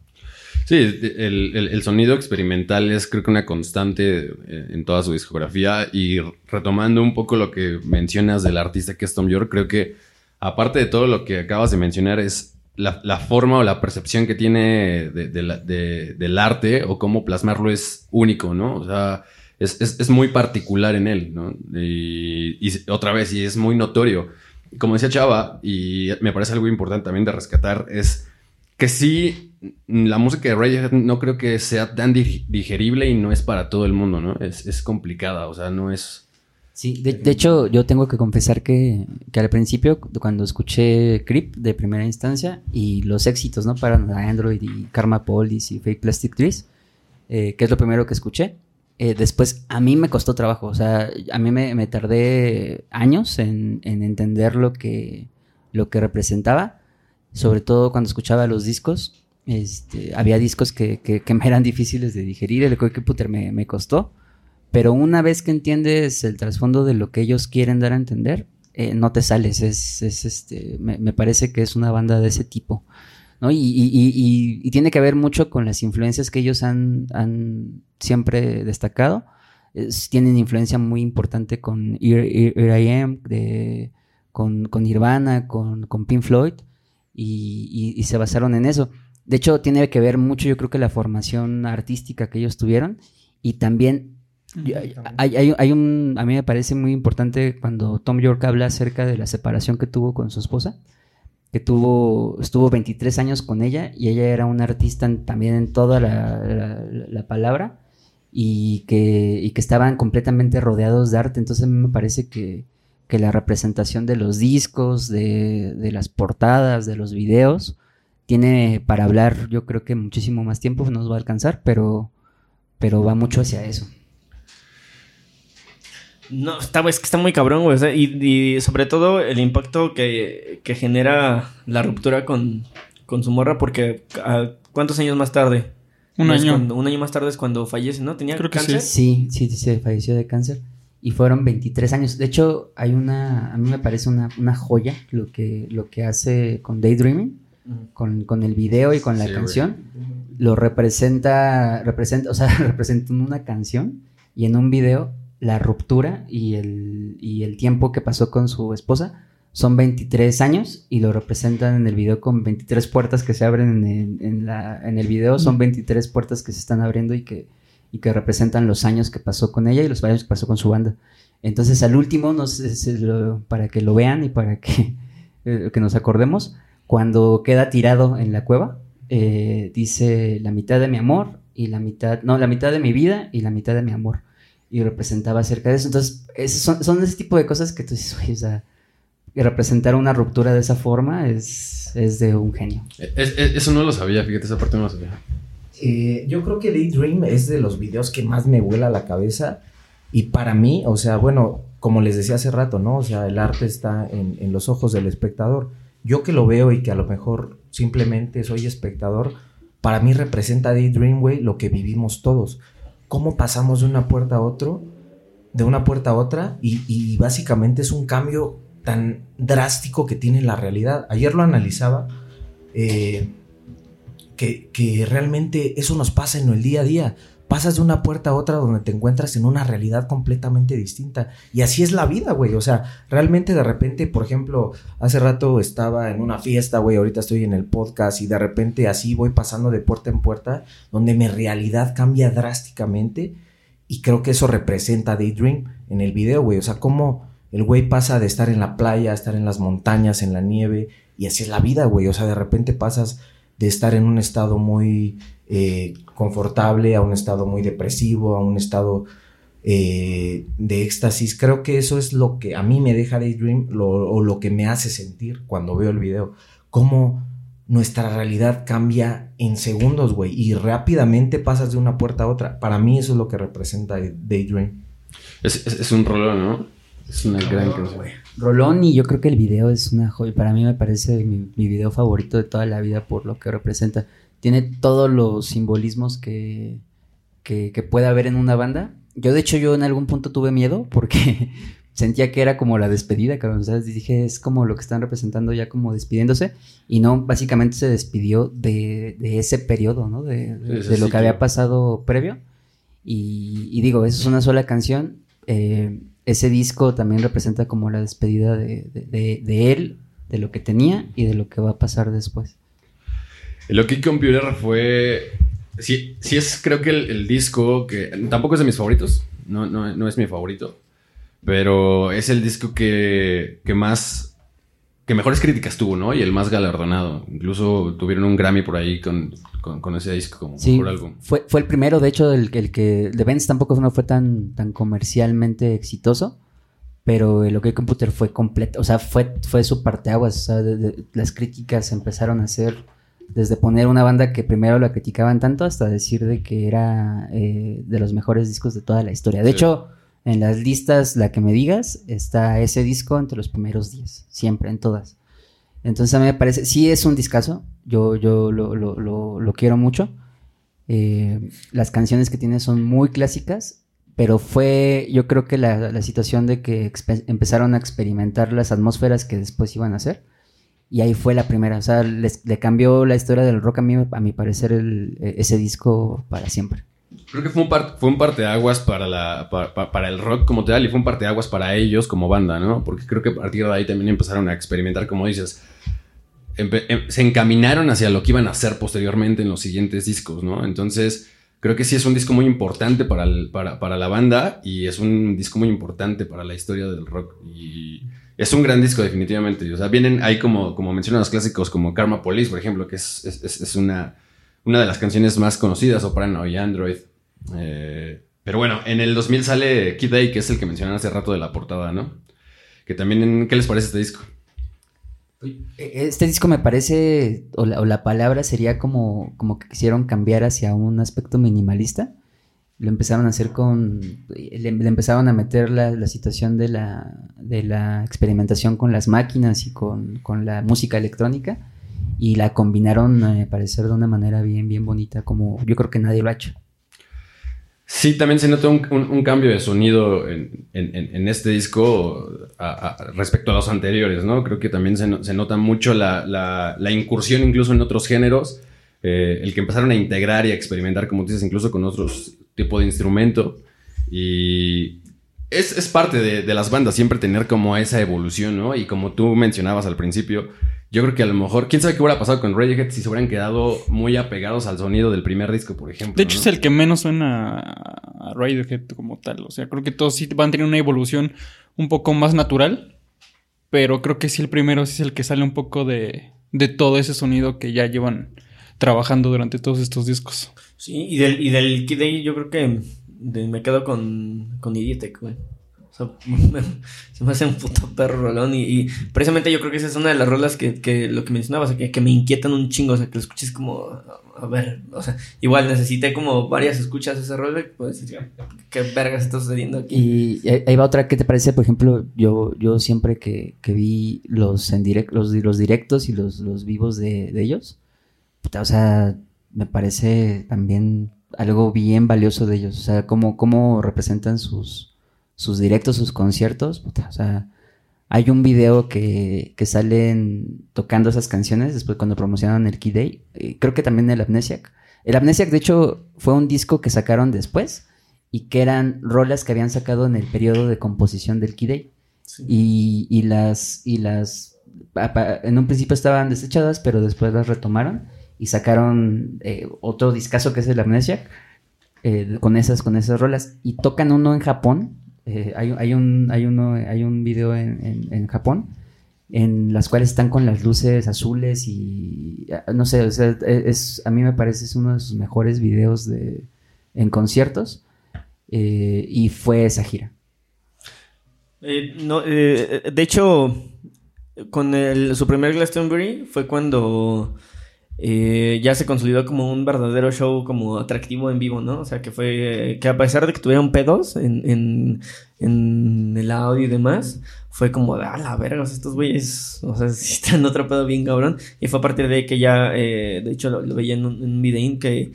A: Sí, el, el- el sonido experimental es creo que una constante eh, en toda su discografía y retomando un poco lo que mencionas del artista que es Tom York, creo que aparte de todo lo que acabas de mencionar es la, forma o la percepción que tiene del arte o cómo plasmarlo es único, ¿no? O sea, es, es- muy particular en él, ¿no? Y, otra vez, y es muy notorio. Como decía Chava, y me parece algo importante también de rescatar, es que sí, la música de Radiohead no creo que sea tan dig- digerible y no es para todo el mundo, ¿no? Es, es complicada, o sea, no es...
B: Sí, de, hecho, yo tengo que confesar que, que al principio, cuando escuché Creep de primera instancia y los éxitos, ¿no? Para Android y Karma Police y Fake Plastic Trees, eh, que es lo primero que escuché, eh, después a mí me costó trabajo, o sea, a mí me, me tardé años en, en entender lo que, lo que representaba, sobre todo cuando escuchaba los discos. Este, había discos que, que, me eran difíciles de digerir, el Putter me, me costó. Pero una vez que entiendes el trasfondo de lo que ellos quieren dar a entender, eh, no te sales. Es, es, este, me, parece que es una banda de ese tipo. ¿no? Y, y- y- y- tiene que ver mucho con las influencias que ellos han, han siempre destacado. Es- tienen influencia muy importante con Here, I Am, de, con, con Nirvana, con, con Pink Floyd, y se basaron en eso. De hecho, tiene que ver mucho, yo creo que la formación artística que ellos tuvieron, y también hay, hay- hay- hay un, a mí me parece muy importante cuando Tom York habla acerca de la separación que tuvo con su esposa, que tuvo, estuvo 23 años con ella y ella era una artista en- también en toda la, la- la palabra y que, y que estaban completamente rodeados de arte. Entonces a mí me parece que, que la representación de los discos, de, de las portadas, de los videos, tiene para hablar yo creo que muchísimo más tiempo, no nos va a alcanzar, pero, pero va mucho hacia eso.
E: No, está, es que está muy cabrón, güey. y, y sobre todo el impacto que, que genera la ruptura con, con su morra, porque ¿a ¿cuántos años más tarde?
D: Un
E: No
D: año.
E: cuando- un año más tarde es cuando fallece, ¿no? Tenía
D: Creo que
E: cáncer.
B: Sí, sí, se falleció de cáncer. Y fueron 23 años. De hecho, hay una, a mí me parece una, una joya lo que, lo que hace con Daydreaming, con, con el video y con la
A: Sí, güey.
B: canción. Lo representa, representa, o sea, representa en una canción y en un video la ruptura y el, y el tiempo que pasó con su esposa. Son 23 años y lo representan en el video con 23 puertas que se abren en, en la, en el video. Son 23 puertas que se están abriendo y que, y que representan los años que pasó con ella y los años que pasó con su banda. Entonces, al último, no sé, se lo- para que lo vean y para que, eh, que nos acordemos, cuando queda tirado en la cueva, eh, dice la mitad de mi amor y la mitad, no, la mitad de mi vida y la mitad de mi amor. Y representaba acerca de eso. Entonces, esos son, son ese tipo de cosas que tú dices, "Oye, o sea, representar una ruptura de esa forma es, es de un genio.
A: Es- es- eso no lo sabía, fíjate, esa parte no lo sabía.
C: Eh, yo creo que Daydream es de los videos que más me vuela la cabeza. Y para mí, o sea, bueno, como les decía hace rato, ¿no? O sea, el arte está en, en los ojos del espectador. Yo que lo veo y que a lo mejor simplemente soy espectador, para mí representa Daydream, güey, lo que vivimos todos. Cómo pasamos de una puerta a otro, de una puerta a otra, y, básicamente es un cambio tan drástico que tiene la realidad. Ayer lo analizaba. eh, que realmente eso nos pasa en el día a día. Pasas de una puerta a otra donde te encuentras en una realidad completamente distinta. Y así es la vida, güey. O sea, realmente de repente, por ejemplo, hace rato estaba en una fiesta, güey, ahorita estoy en el podcast y de repente así voy pasando de puerta en puerta donde mi realidad cambia drásticamente. Y creo que eso representa Daydream en el video, güey. O sea, cómo el güey pasa de estar en la playa a estar en las montañas, en la nieve. Y así es la vida, güey. O sea, de repente pasas de estar en un estado muy eh, confortable a un estado muy depresivo, a un estado eh, de éxtasis. Creo que eso es lo que a mí me deja Daydream o lo que me hace sentir cuando veo el video. Cómo nuestra realidad cambia en segundos, güey, y rápidamente pasas de una puerta a otra. Para mí eso es lo que representa Daydream.
A: Es, es- es un rollo, ¿no? Es una gran canción.
B: Rolón y yo creo que el video es una joya. Para mí me parece mi, mi video favorito de toda la vida por lo que representa. Tiene todos los simbolismos que, que, que puede haber en una banda. Yo de hecho yo en algún punto tuve miedo porque sentía que era como la despedida, cabrón. ¿sabes? Dije, es como lo que están representando ya como despidiéndose. Y no, básicamente se despidió de, de ese periodo, ¿no? De, de- de lo que había pasado previo. Y, y digo, eso es una sola canción. Eh, ese disco también representa como la despedida de, de- él, de lo que tenía y de lo que va a pasar después.
A: El OK Computer fue. Sí, sí es, creo que el, el disco que. Tampoco es de mis favoritos. No, no, no es mi favorito. Pero es el disco que, que más. Que mejores críticas tuvo, ¿no? Y el más galardonado. Incluso tuvieron un Grammy por ahí con, con, con ese disco como
B: Sí,
A: mejor álbum.
B: fue, fue el primero, de hecho, el, el que de Benz tampoco no fue tan, tan comercialmente exitoso, pero el OK Computer fue completo, o sea, fue, fue su parteaguas, o sea, de- de- las críticas empezaron a hacer desde poner una banda que primero la criticaban tanto hasta decir de que era eh, de los mejores discos de toda la historia. De
A: Sí.
B: hecho, en las listas, la que me digas, está ese disco entre los primeros 10, siempre, en todas. Entonces a mí me parece, sí es un discazo, yo, yo lo, lo- lo- lo quiero mucho. Eh, las canciones que tiene son muy clásicas, pero fue, yo creo que la, la situación de que empezaron a experimentar las atmósferas que después iban a hacer. Y ahí fue la primera, o sea, le cambió la historia del rock a mí, a mi parecer, el- eh, ese disco para siempre.
A: Creo que fue un, par- fue un parteaguas para, la, pa- pa- para, el rock como tal y fue un parteaguas para ellos como banda, ¿no? Porque creo que a partir de ahí también empezaron a experimentar, como dices, em- se encaminaron hacia lo que iban a hacer posteriormente en los siguientes discos, ¿no? Entonces, creo que sí es un disco muy importante para, el- para, para la banda y es un disco muy importante para la historia del rock. Y es un gran disco, definitivamente. O sea, vienen ahí como, como mencionan los clásicos, como Karma Police, por ejemplo, que es- es- es una, una de las canciones más conocidas, o Paranoid Android. Eh, pero bueno, en el 2000 sale Kid A, que es el que mencionaron hace rato de la portada, ¿no? Que también, ¿qué les parece este disco?
B: Este disco me parece, o la, palabra sería como, como que quisieron cambiar hacia un aspecto minimalista. Lo empezaron a hacer con, le, le empezaron a meter la, la situación de la, de la experimentación con las máquinas y con, con la música electrónica y la combinaron, a parecer, de una manera bien, bien bonita, como yo creo que nadie lo ha hecho.
A: Sí, también se nota un, cambio de sonido en, en- este disco respecto a los anteriores, ¿no? Creo que también se, se nota mucho la, la- incursión incluso en otros géneros, eh, el que empezaron a integrar y a experimentar, como dices, incluso con otros tipos de instrumento. Y es, es parte de, de las bandas siempre tener como esa evolución, ¿no? Y como tú mencionabas al principio, yo creo que a lo mejor, quién sabe qué hubiera pasado con Radiohead si se hubieran quedado muy apegados al sonido del primer disco, por ejemplo.
D: De hecho,
A: ¿no?
D: es el que menos suena a Radiohead como tal. O sea, creo que todos sí van a tener una evolución un poco más natural. Pero creo que sí el primero sí es el que sale un poco de, de todo ese sonido que ya llevan trabajando durante todos estos discos.
E: Sí, y del, y del Kid A yo creo que de- me quedo con, con Idiotech, güey. Sea, se me hace un puto perro rolón. Y, y precisamente yo creo que esa es una de las rolas que, que lo que mencionabas, o sea, que, que me inquietan un chingo. O sea, que lo escuches como. A ver, o sea, igual necesité como varias escuchas esa rola. Pues decir, ¿qué vergas está sucediendo aquí?
B: Y ahí ahí va otra, ¿qué te parece? Por ejemplo, yo, yo siempre que, que vi los, en direct, los, los directos y los, los vivos de, de ellos, puta, o sea, me parece también algo bien valioso de ellos. O sea, cómo, cómo representan sus, sus directos, sus conciertos. puta, o sea, hay un video que, que salen tocando esas canciones después cuando promocionaron el Key Day. eh, creo que también el Amnesiac. El Amnesiac, de hecho, fue un disco que sacaron después y que eran rolas que habían sacado en el periodo de composición del Key Day.
E: Sí.
B: Y, y las, y las, en un principio estaban desechadas, pero después las retomaron y sacaron eh, otro discazo que es el Amnesiac eh, con esas, con esas rolas. Y tocan uno en Japón. Eh, hay, un, hay uno, hay un video en, en- Japón en las cuales están con las luces azules y ah, no sé, es, a mí me parece es uno de sus mejores videos de, en conciertos eh, y fue esa gira.
E: Eh, no, eh, de hecho, con el, su primer Glastonbury fue cuando eh, ya se consolidó como un verdadero show como atractivo en vivo, ¿no? O sea, que fue que a pesar de que tuvieron pedos en, en, en el audio y demás, fue como de, a la verga, estos güeyes, o sea, sí están otro pedo bien cabrón. Y fue a partir de que ya, eh, de hecho, lo, lo veía en un, videín que...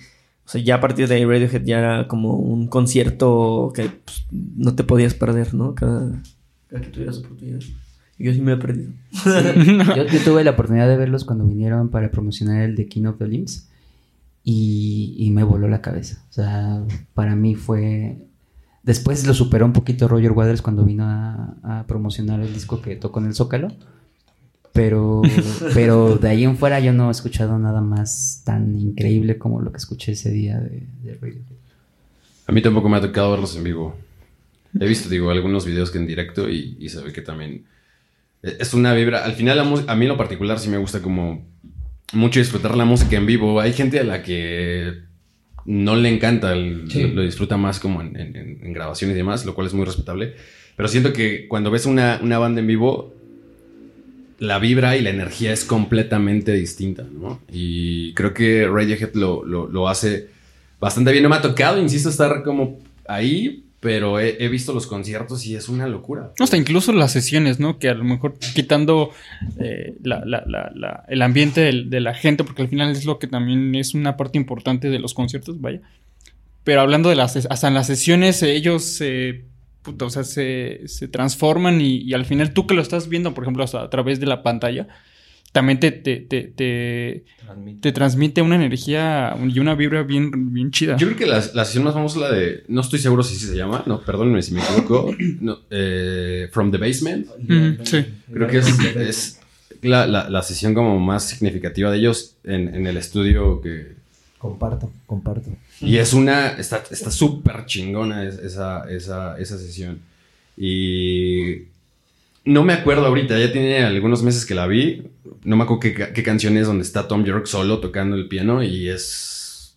E: O sea, ya a partir de Radiohead ya era como un concierto que pues, no te podías perder, ¿no? Cada, cada que tuvieras oportunidad. Yo sí me he perdido.
B: Yo, yo tuve la oportunidad de verlos cuando vinieron para promocionar el de King of the Limbs y, y me voló la cabeza. O sea, para mí fue... Después lo superó un poquito Roger Waters cuando vino a, a promocionar el disco que tocó en el Zócalo. Pero, pero de ahí en fuera yo no he escuchado nada más tan increíble como lo que escuché ese día de, de Radiohead.
A: A mí tampoco me ha tocado verlos en vivo. He visto, digo, algunos videos que en directo y, y se ve que también es una vibra. Al final, a mí en lo particular sí me gusta como mucho disfrutar la música en vivo. Hay gente a la que no le encanta, el-
C: Sí.
A: lo, lo disfruta más como en, en- grabación y demás, lo cual es muy respetable. Pero siento que cuando ves una, una banda en vivo, la vibra y la energía es completamente distinta, ¿no? Y creo que Radiohead lo, lo, lo hace bastante bien. No me ha tocado, insisto, estar como ahí, pero he, visto los conciertos y es una locura.
D: Hasta incluso las sesiones, ¿no? Que a lo mejor quitando eh, la- la- la- el ambiente del- de la gente, porque al final es lo que también es una parte importante de los conciertos, vaya. Pero hablando de las, hasta en las sesiones, eh, ellos se, puta, o sea, se, se transforman y, y al final tú que lo estás viendo, por ejemplo, hasta a través de la pantalla, también te, te, te, te, te transmite una energía y una vibra bien, bien chida.
A: Yo creo que la, la sesión más famosa es la de, no estoy seguro si sí se llama, no, perdónenme si me equivoco, no, eh, From the Basement.
D: Mm, sí.
A: Creo que es, es la, la- la sesión como más significativa de ellos en, en el estudio que...
C: Comparto, comparto.
A: Y es una, está está súper chingona es- esa, esa, esa sesión. Y no me acuerdo ahorita, ya tiene algunos meses que la vi. No me acuerdo qué, qué canción es donde está Tom York solo tocando el piano y es...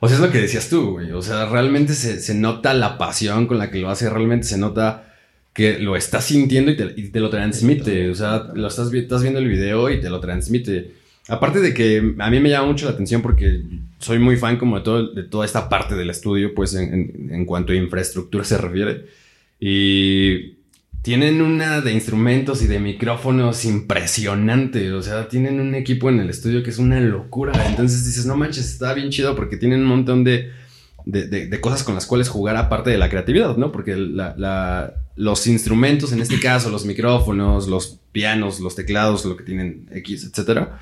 A: O sea, es lo que decías tú, güey. O sea, realmente se, se nota la pasión con la que lo hace, realmente se nota que lo está sintiendo y te, lo transmite. O sea, lo estás, vi- estás viendo el video y te lo transmite. Aparte de que a mí me llama mucho la atención porque soy muy fan como de, todo, de toda esta parte del estudio, pues en- en cuanto a infraestructura se refiere. Y tienen una de instrumentos y de micrófonos impresionante. O sea, tienen un equipo en el estudio que es una locura. Entonces dices, no manches, está bien chido porque tienen un montón de, de, de- cosas con las cuales jugar aparte de la creatividad, ¿no? Porque los instrumentos, en este caso, los micrófonos, los pianos, los teclados, lo que tienen X, etcétera,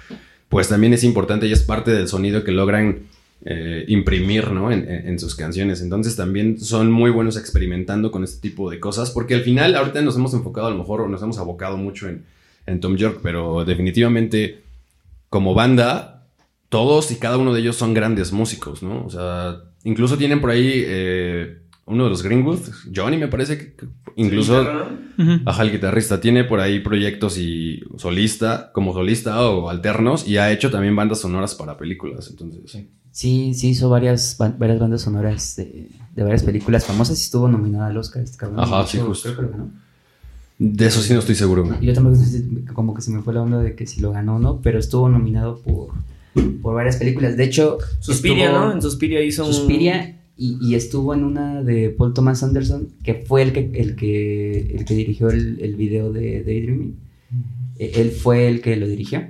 A: pues también es importante y es parte del sonido que logran eh, imprimir, ¿no? En, sus canciones. Entonces también son muy buenos experimentando con este tipo de cosas, porque al final ahorita nos hemos enfocado, a lo mejor, o nos hemos abocado mucho en, en Tom York, pero definitivamente como banda, todos y cada uno de ellos son grandes músicos, ¿no? O sea, incluso tienen por ahí eh, uno de los Greenwood, Johnny me parece que incluso
D: Ujú.
A: Ajá, el guitarrista. Tiene por ahí proyectos y solista, como solista o alternos, y ha hecho también bandas sonoras para películas. Entonces,
B: Sí, sí hizo varias, varias bandas sonoras de, de varias películas famosas y estuvo nominada al Oscar este cabrón.
A: Ajá,
B: De
A: sí, justo.
B: creo que ganó.
A: de eso sí no estoy seguro.
B: yo tampoco como que se me fue la onda de que si lo ganó o no, pero estuvo nominado por, por varias películas. De hecho,
E: Suspiria,
B: estuvo-
E: ¿no? En Suspiria hizo un...
B: Y, y estuvo en una de Paul Thomas Anderson, que fue el que, el que, el que dirigió el, el video de Daydreaming. Eh, Él fue el que lo dirigió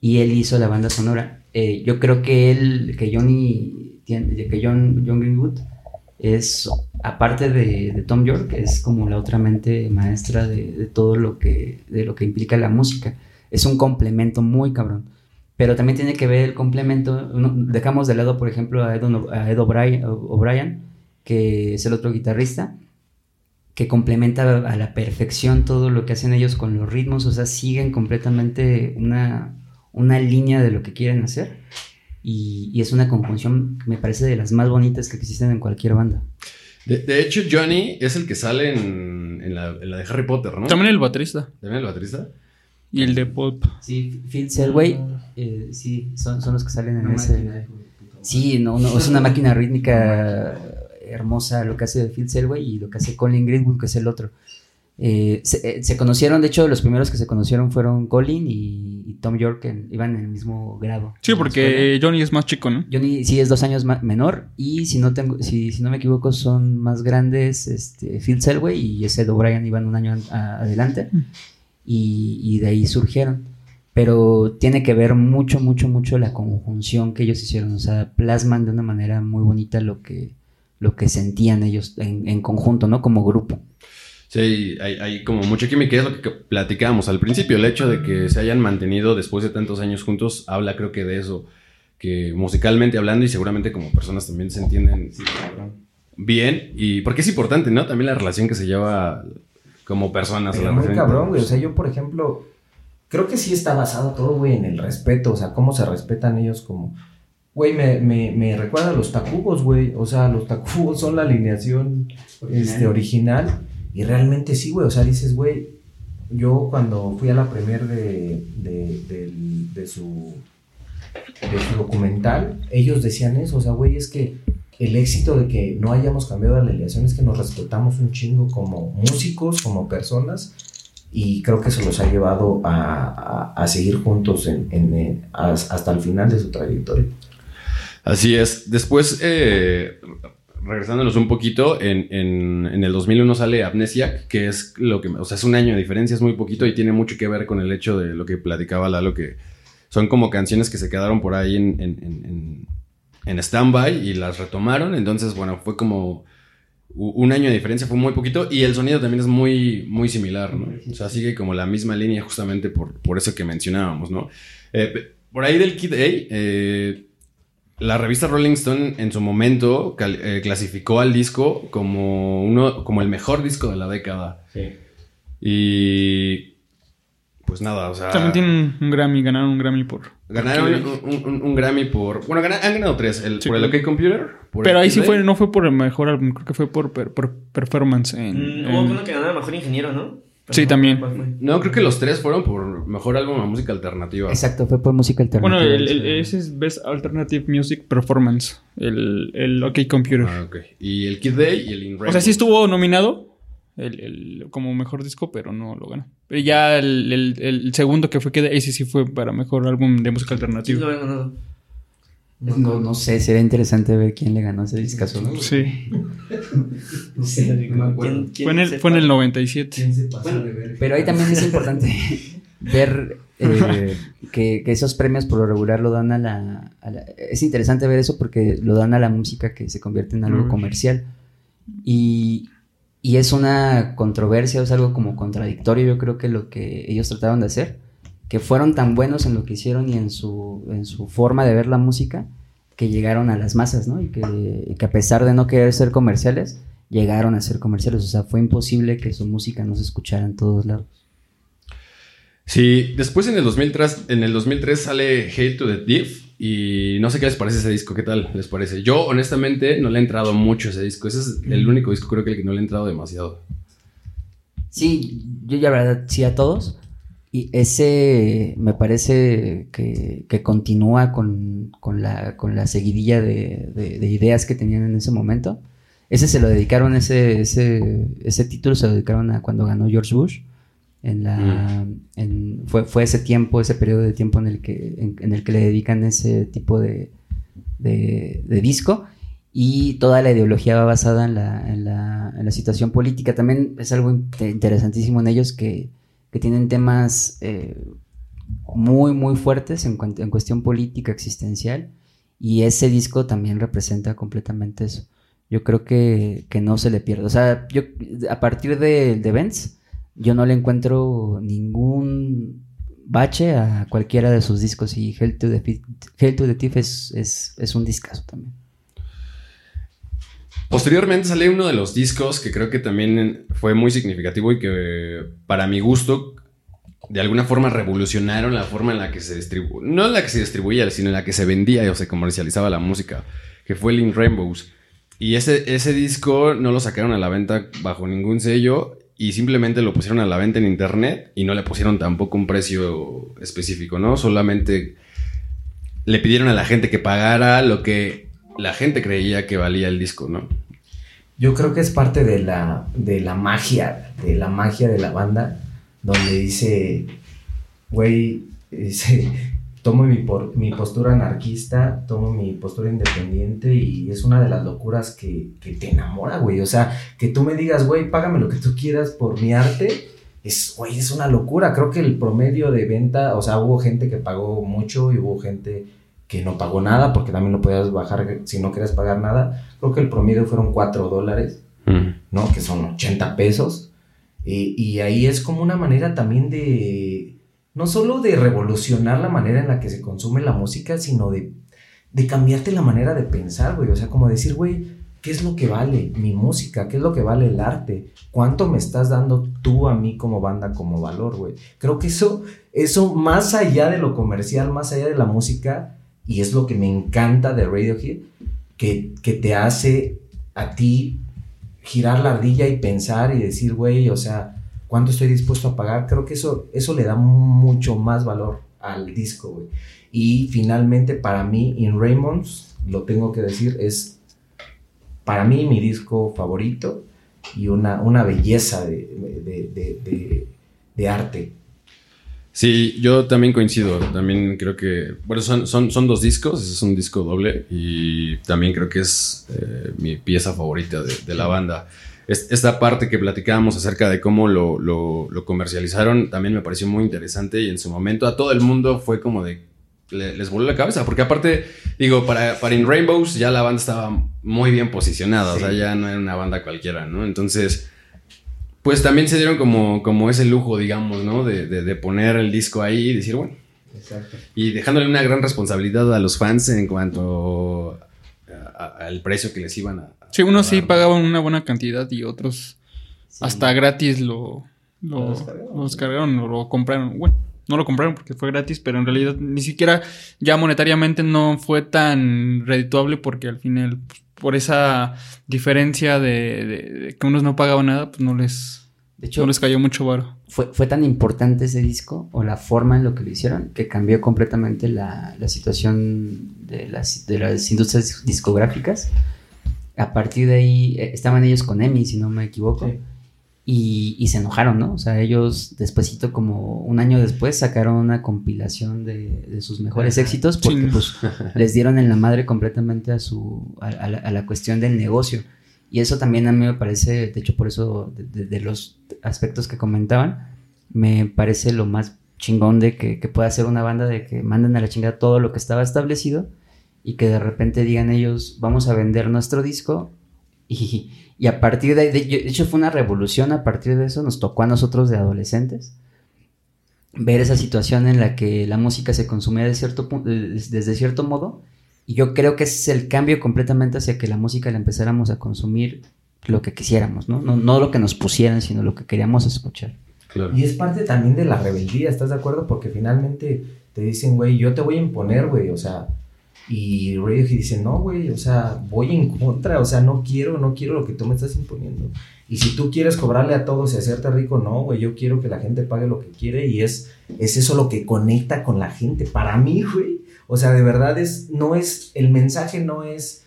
B: y él hizo la banda sonora. Eh, yo creo que él, que Johnny, que John, John Greenwood es, aparte de, de Tom York, es como la otra mente maestra de, de todo lo que, de lo que implica la música. Es un complemento muy cabrón. Pero también tiene que ver el complemento. uno- dejamos de lado, por ejemplo, a Ed, a Ed O'Brien, O'Brien, que es el otro guitarrista, que complementa a la perfección todo lo que hacen ellos con los ritmos. O sea, siguen completamente una, una línea de lo que quieren hacer. Y, y es una conjunción que me parece de las más bonitas que existen en cualquier banda.
A: De, de hecho, Johnny es el que sale en, en la, en la de Harry Potter, ¿no?
D: También el baterista.
A: ¿También el baterista?
D: Y el de pop.
B: Sí, Phil Selway, eh, sí, son, son los que salen en ese. Sí, no, no, es una máquina rítmica hermosa lo que hace Phil Selway y lo que hace Colin Greenwood, que es el otro. Eh, se, eh, se conocieron, de hecho, los primeros que se conocieron fueron Colin y, y Tom York, en- iban en el mismo grado.
D: Sí, porque Johnny es más chico, ¿no?
B: Johnny sí es dos años menor y si no tengo, si, si no me equivoco son más grandes este, Phil Selway y ese O'Brien iban un año a- adelante y, y de ahí surgieron. Pero tiene que ver mucho, mucho, mucho la conjunción que ellos hicieron. O sea, plasman de una manera muy bonita lo que, lo que sentían ellos en, en conjunto, ¿no? Como grupo.
A: Sí, hay, hay como mucha química, es lo que platicábamos al principio, el hecho de que se hayan mantenido después de tantos años juntos, habla creo que de eso, que musicalmente hablando y seguramente como personas también se entienden bien, y porque es importante, ¿no? También la relación que se lleva como personas.
C: Pero
A: la
C: muy cabrón, güey. O sea, yo, por ejemplo, creo que sí está basado todo, güey, en el respeto. O sea, cómo se respetan ellos como... Güey, me, me, me recuerda a los tacubos, güey. O sea, los tacubos son la alineación este, original. Y realmente sí, güey. O sea, dices, güey, yo cuando fui a la premier de, de, de su, de su documental, ellos decían eso. O sea, güey, es que el éxito de que no hayamos cambiado la alineación es que nos respetamos un chingo como músicos, como personas. Y creo que eso los ha llevado a, a- seguir juntos en, en, as- hasta el final de su trayectoria.
A: Así es. Después, eh, regresándonos un poquito, en, en- en el 2001 sale Amnesiac, que es lo que, o sea, es un año de diferencia, es muy poquito y tiene mucho que ver con el hecho de lo que platicaba Lalo, que son como canciones que se quedaron por ahí en, en, stand-by y las retomaron. Entonces, bueno, fue como un año de diferencia, fue muy poquito y el sonido también es muy, muy similar, ¿no? O sea, sigue como la misma línea justamente por, por eso que mencionábamos, ¿no? Eh, por ahí del Kid A, eh, la revista Rolling Stone en su momento cal- eh, clasificó al disco como, uno, como el mejor disco de la década. Y pues nada, o sea...
D: También tienen un Grammy, ganaron un Grammy por.
A: Ganaron un, un- un Grammy por... Bueno, han ganado tres. El,
D: Sí,
A: por el OK. Computer. por
D: Pero
A: el
D: ahí sí fue, no fue por el mejor álbum, creo que fue por, por performance. En,
E: Mm,
D: en-
E: Hubo uno que ganó el mejor ingeniero, ¿no?
D: Sí, también.
A: No, creo que los tres fueron por mejor álbum a música alternativa.
B: Exacto, fue por música alternativa.
D: Bueno, el, ese es Best Alternative Music Performance, el, el OK Computer.
A: Ah, ok. Y el Kid A y el In
D: o sea, sí estuvo nominado el, el- como mejor disco, pero no lo ganó. Pero ya el, el- el segundo que fue que ese sí fue para mejor álbum de música
E: Sí, lo
D: alternativa.
E: ganado.
B: No, no sé, sería interesante ver quién le ganó ese discazo, ¿no?
D: Sí,
E: ¿Quién- quién
D: fue en el, fue en el 97.
B: Bueno, pero ahí también es importante ver eh, que, que esos premios por lo regular lo dan a la, a la- Es interesante ver eso porque lo dan a la música que se convierte en algo comercial. Y, y es una controversia, es algo como contradictorio, yo creo que lo que ellos trataron de hacer, que fueron tan buenos en lo que hicieron y en su, en su forma de ver la música, que llegaron a las masas, ¿no? Y que, y que a pesar de no querer ser comerciales, llegaron a ser comerciales. O sea, fue imposible que su música no se escuchara en todos lados.
A: Sí, después en el 2003, en el 2003 sale Hate to the Thief y no sé qué les parece ese disco, ¿qué tal les parece? Yo honestamente no le he entrado mucho a ese disco, ese es el único disco creo que el que no le he entrado demasiado.
B: Sí, yo ya la verdad sí a todos. Y ese me parece que, que continúa con, con la, con la seguidilla de, de- de ideas que tenían en ese momento. Ese se lo dedicaron, ese, ese, ese título se lo dedicaron a cuando ganó George Bush. En la, en- fue, fue ese tiempo, ese periodo de tiempo en el que, en, en el que le dedican ese tipo de, de, de disco. Y toda la ideología va basada en la, en la, la situación política. También es algo in- interesantísimo en ellos que, que tienen temas eh, muy, muy fuertes en, en cuestión política existencial. Y ese disco también representa completamente eso. Yo creo que, que no se le pierde. O sea, yo a partir de, de Vents, yo no le encuentro ningún bache a cualquiera de sus discos. Y Hell to the, the Thief es, es, es un discazo también.
A: Posteriormente sale uno de los discos que creo que también fue muy significativo y que para mi gusto de alguna forma revolucionaron la forma en la que se distribuía, no en la que se distribuía, sino en la que se vendía o se comercializaba la música, que fue In Rainbows. Y ese, ese disco no lo sacaron a la venta bajo ningún sello y simplemente lo pusieron a la venta en internet y no le pusieron tampoco un precio específico, ¿no? Solamente le pidieron a la gente que pagara lo que la gente creía que valía el disco, ¿no?
C: Yo creo que es parte de la, de la magia, de la magia de la banda, donde dice, güey, tomo mi, por- mi postura anarquista, tomo mi postura independiente y es una de las locuras que, que te enamora, güey. O sea, que tú me digas, güey, págame lo que tú quieras por mi arte, es, güey, es una locura. Creo que el promedio de venta, o sea, hubo gente que pagó mucho y hubo gente que no pagó nada porque también lo podías bajar si no querías pagar nada. Creo que el promedio fueron 4 dólares. ¿no? Que son 80 pesos. Eh, y ahí es como una manera también de, no solo de revolucionar la manera en la que se consume la música, sino de, de cambiarte la manera de pensar, güey. O sea, como decir, güey, ¿qué es lo que vale mi música? ¿Qué es lo que vale el arte? ¿Cuánto me estás dando tú a mí como banda como valor, güey? Creo que eso, eso más allá de lo comercial, más allá de la música, y es lo que me encanta de Radiohead, que, que te hace a ti girar la ardilla y pensar y decir, güey, o sea, ¿cuánto estoy dispuesto a pagar? Creo que eso, eso le da mucho más valor al disco, güey. Y finalmente, para mí, In Raymonds, lo tengo que decir, es para mí mi disco favorito y una, una belleza de, de- de- arte.
A: Sí, yo también coincido. También creo que. Bueno, son, son, son dos discos. Es un disco doble. Y también creo que es eh, mi pieza favorita de la banda. Es- esta parte que platicábamos acerca de cómo lo, lo- lo comercializaron también me pareció muy interesante. Y en su momento a todo el mundo fue como de. le- les voló la cabeza. Porque aparte, digo, para, para In Rainbows ya la banda estaba muy bien posicionada. O sea, ya no era una banda cualquiera, ¿no? Entonces pues también se dieron como, como ese lujo, digamos, ¿no? De, de- de poner el disco ahí y decir, bueno,
C: Exacto.
A: y dejándole una gran responsabilidad a los fans en cuanto al precio que les iban a...
D: Sí, unos sí
A: a-
D: pagaban una buena cantidad y otros
B: Sí.
D: hasta gratis lo, lo,
C: Lo descargaron.
D: lo descargaron o lo compraron. Bueno, no lo compraron porque fue gratis, pero en realidad ni siquiera ya monetariamente no fue tan redituable porque al final, pues, por esa diferencia de, de- de que unos no pagaban nada, pues no les,
B: De hecho,
D: no les cayó mucho varo.
B: fue, fue tan importante ese disco o la forma en lo que lo hicieron que cambió completamente la, la situación de las, de las industrias discográficas. A partir de ahí eh, estaban ellos con EMI, si no me equivoco,
C: Sí.
B: y, y se enojaron, ¿no? O sea, ellos despuesito, como un año después, sacaron una compilación de, de sus mejores éxitos porque pues les dieron en la madre completamente a su a, a la, a la cuestión del negocio. Y eso también a mí me parece, de hecho por eso de, de- de los aspectos que comentaban, me parece lo más chingón de que, que pueda hacer una banda de que manden a la chingada todo lo que estaba establecido y que de repente digan ellos, vamos a vender nuestro disco y, y a partir de, de, de hecho fue una revolución, a partir de eso nos tocó a nosotros de adolescentes ver esa situación en la que la música se consumía de cierto, desde cierto modo y yo creo que ese es el cambio completamente hacia que la música la empezáramos a consumir lo que quisiéramos, ¿no? No, no lo que nos pusieran, sino lo que queríamos escuchar.
A: Claro.
C: Y es parte también de la rebeldía, ¿estás de acuerdo? Porque finalmente te dicen, güey, yo te voy a imponer, güey, o sea, Y Radiohead dice, no, güey, o sea, voy en contra, o sea, no quiero, no quiero lo que tú me estás imponiendo. Y si tú quieres cobrarle a todos y hacerte rico, no, güey, yo quiero que la gente pague lo que quiere y es, es eso lo que conecta con la gente. Para mí, güey, o sea, de verdad es, no es, el mensaje no es,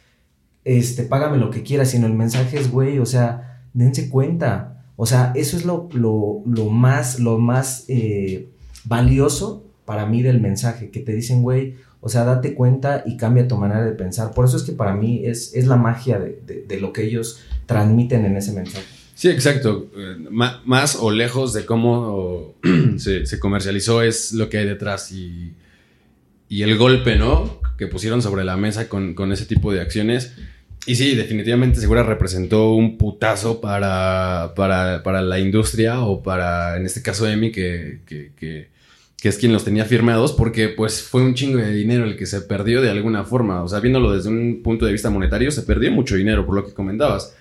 C: este, págame lo que quieras, sino el mensaje es, güey, o sea, dense cuenta. O sea, eso es lo, lo, lo más, lo más eh, valioso para mí del mensaje, que te dicen, güey, o sea, date cuenta y cambia tu manera de pensar. Por eso es que para mí es, es la magia de, de, lo que ellos transmiten en ese mensaje.
A: Sí, exacto. Eh, más o lejos de cómo se, se, comercializó es lo que hay detrás y, y, el golpe, ¿no? Que pusieron sobre la mesa con, con, ese tipo de acciones. Y sí, definitivamente Segura representó un putazo para, para, para la industria o para, en este caso, Emi, que, que, que que es quien los tenía firmados, porque pues fue un chingo de dinero el que se perdió de alguna forma. O sea, viéndolo desde un punto de vista monetario, se perdió mucho dinero, por lo que comentabas.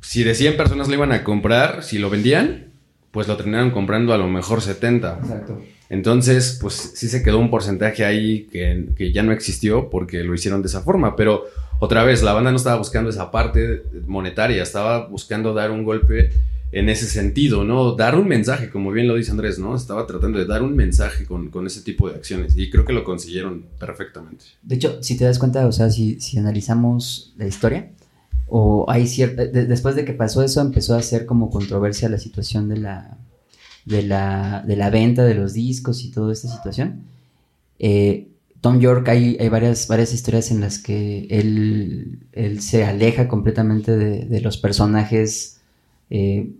A: Si de 100 personas le iban a comprar, si lo vendían, pues lo terminaron comprando a lo mejor 70. Exacto. Entonces, pues sí se quedó un porcentaje ahí que, que ya no existió porque lo hicieron de esa forma. Pero otra vez, la banda no estaba buscando esa parte monetaria, estaba buscando dar un golpe en ese sentido, ¿no? Dar un mensaje, como bien lo dice Andrés, ¿no? Estaba tratando de dar un mensaje con, con, ese tipo de acciones y creo que lo consiguieron perfectamente.
B: De hecho, si te das cuenta, o sea, si, si analizamos la historia, o hay cierta, después de que pasó eso, empezó a ser como controversia la situación de la, de la, de la venta de los discos y toda esta situación. Eh, Tom York, hay, hay, varias, varias historias en las que él, él se aleja completamente de, los personajes eh,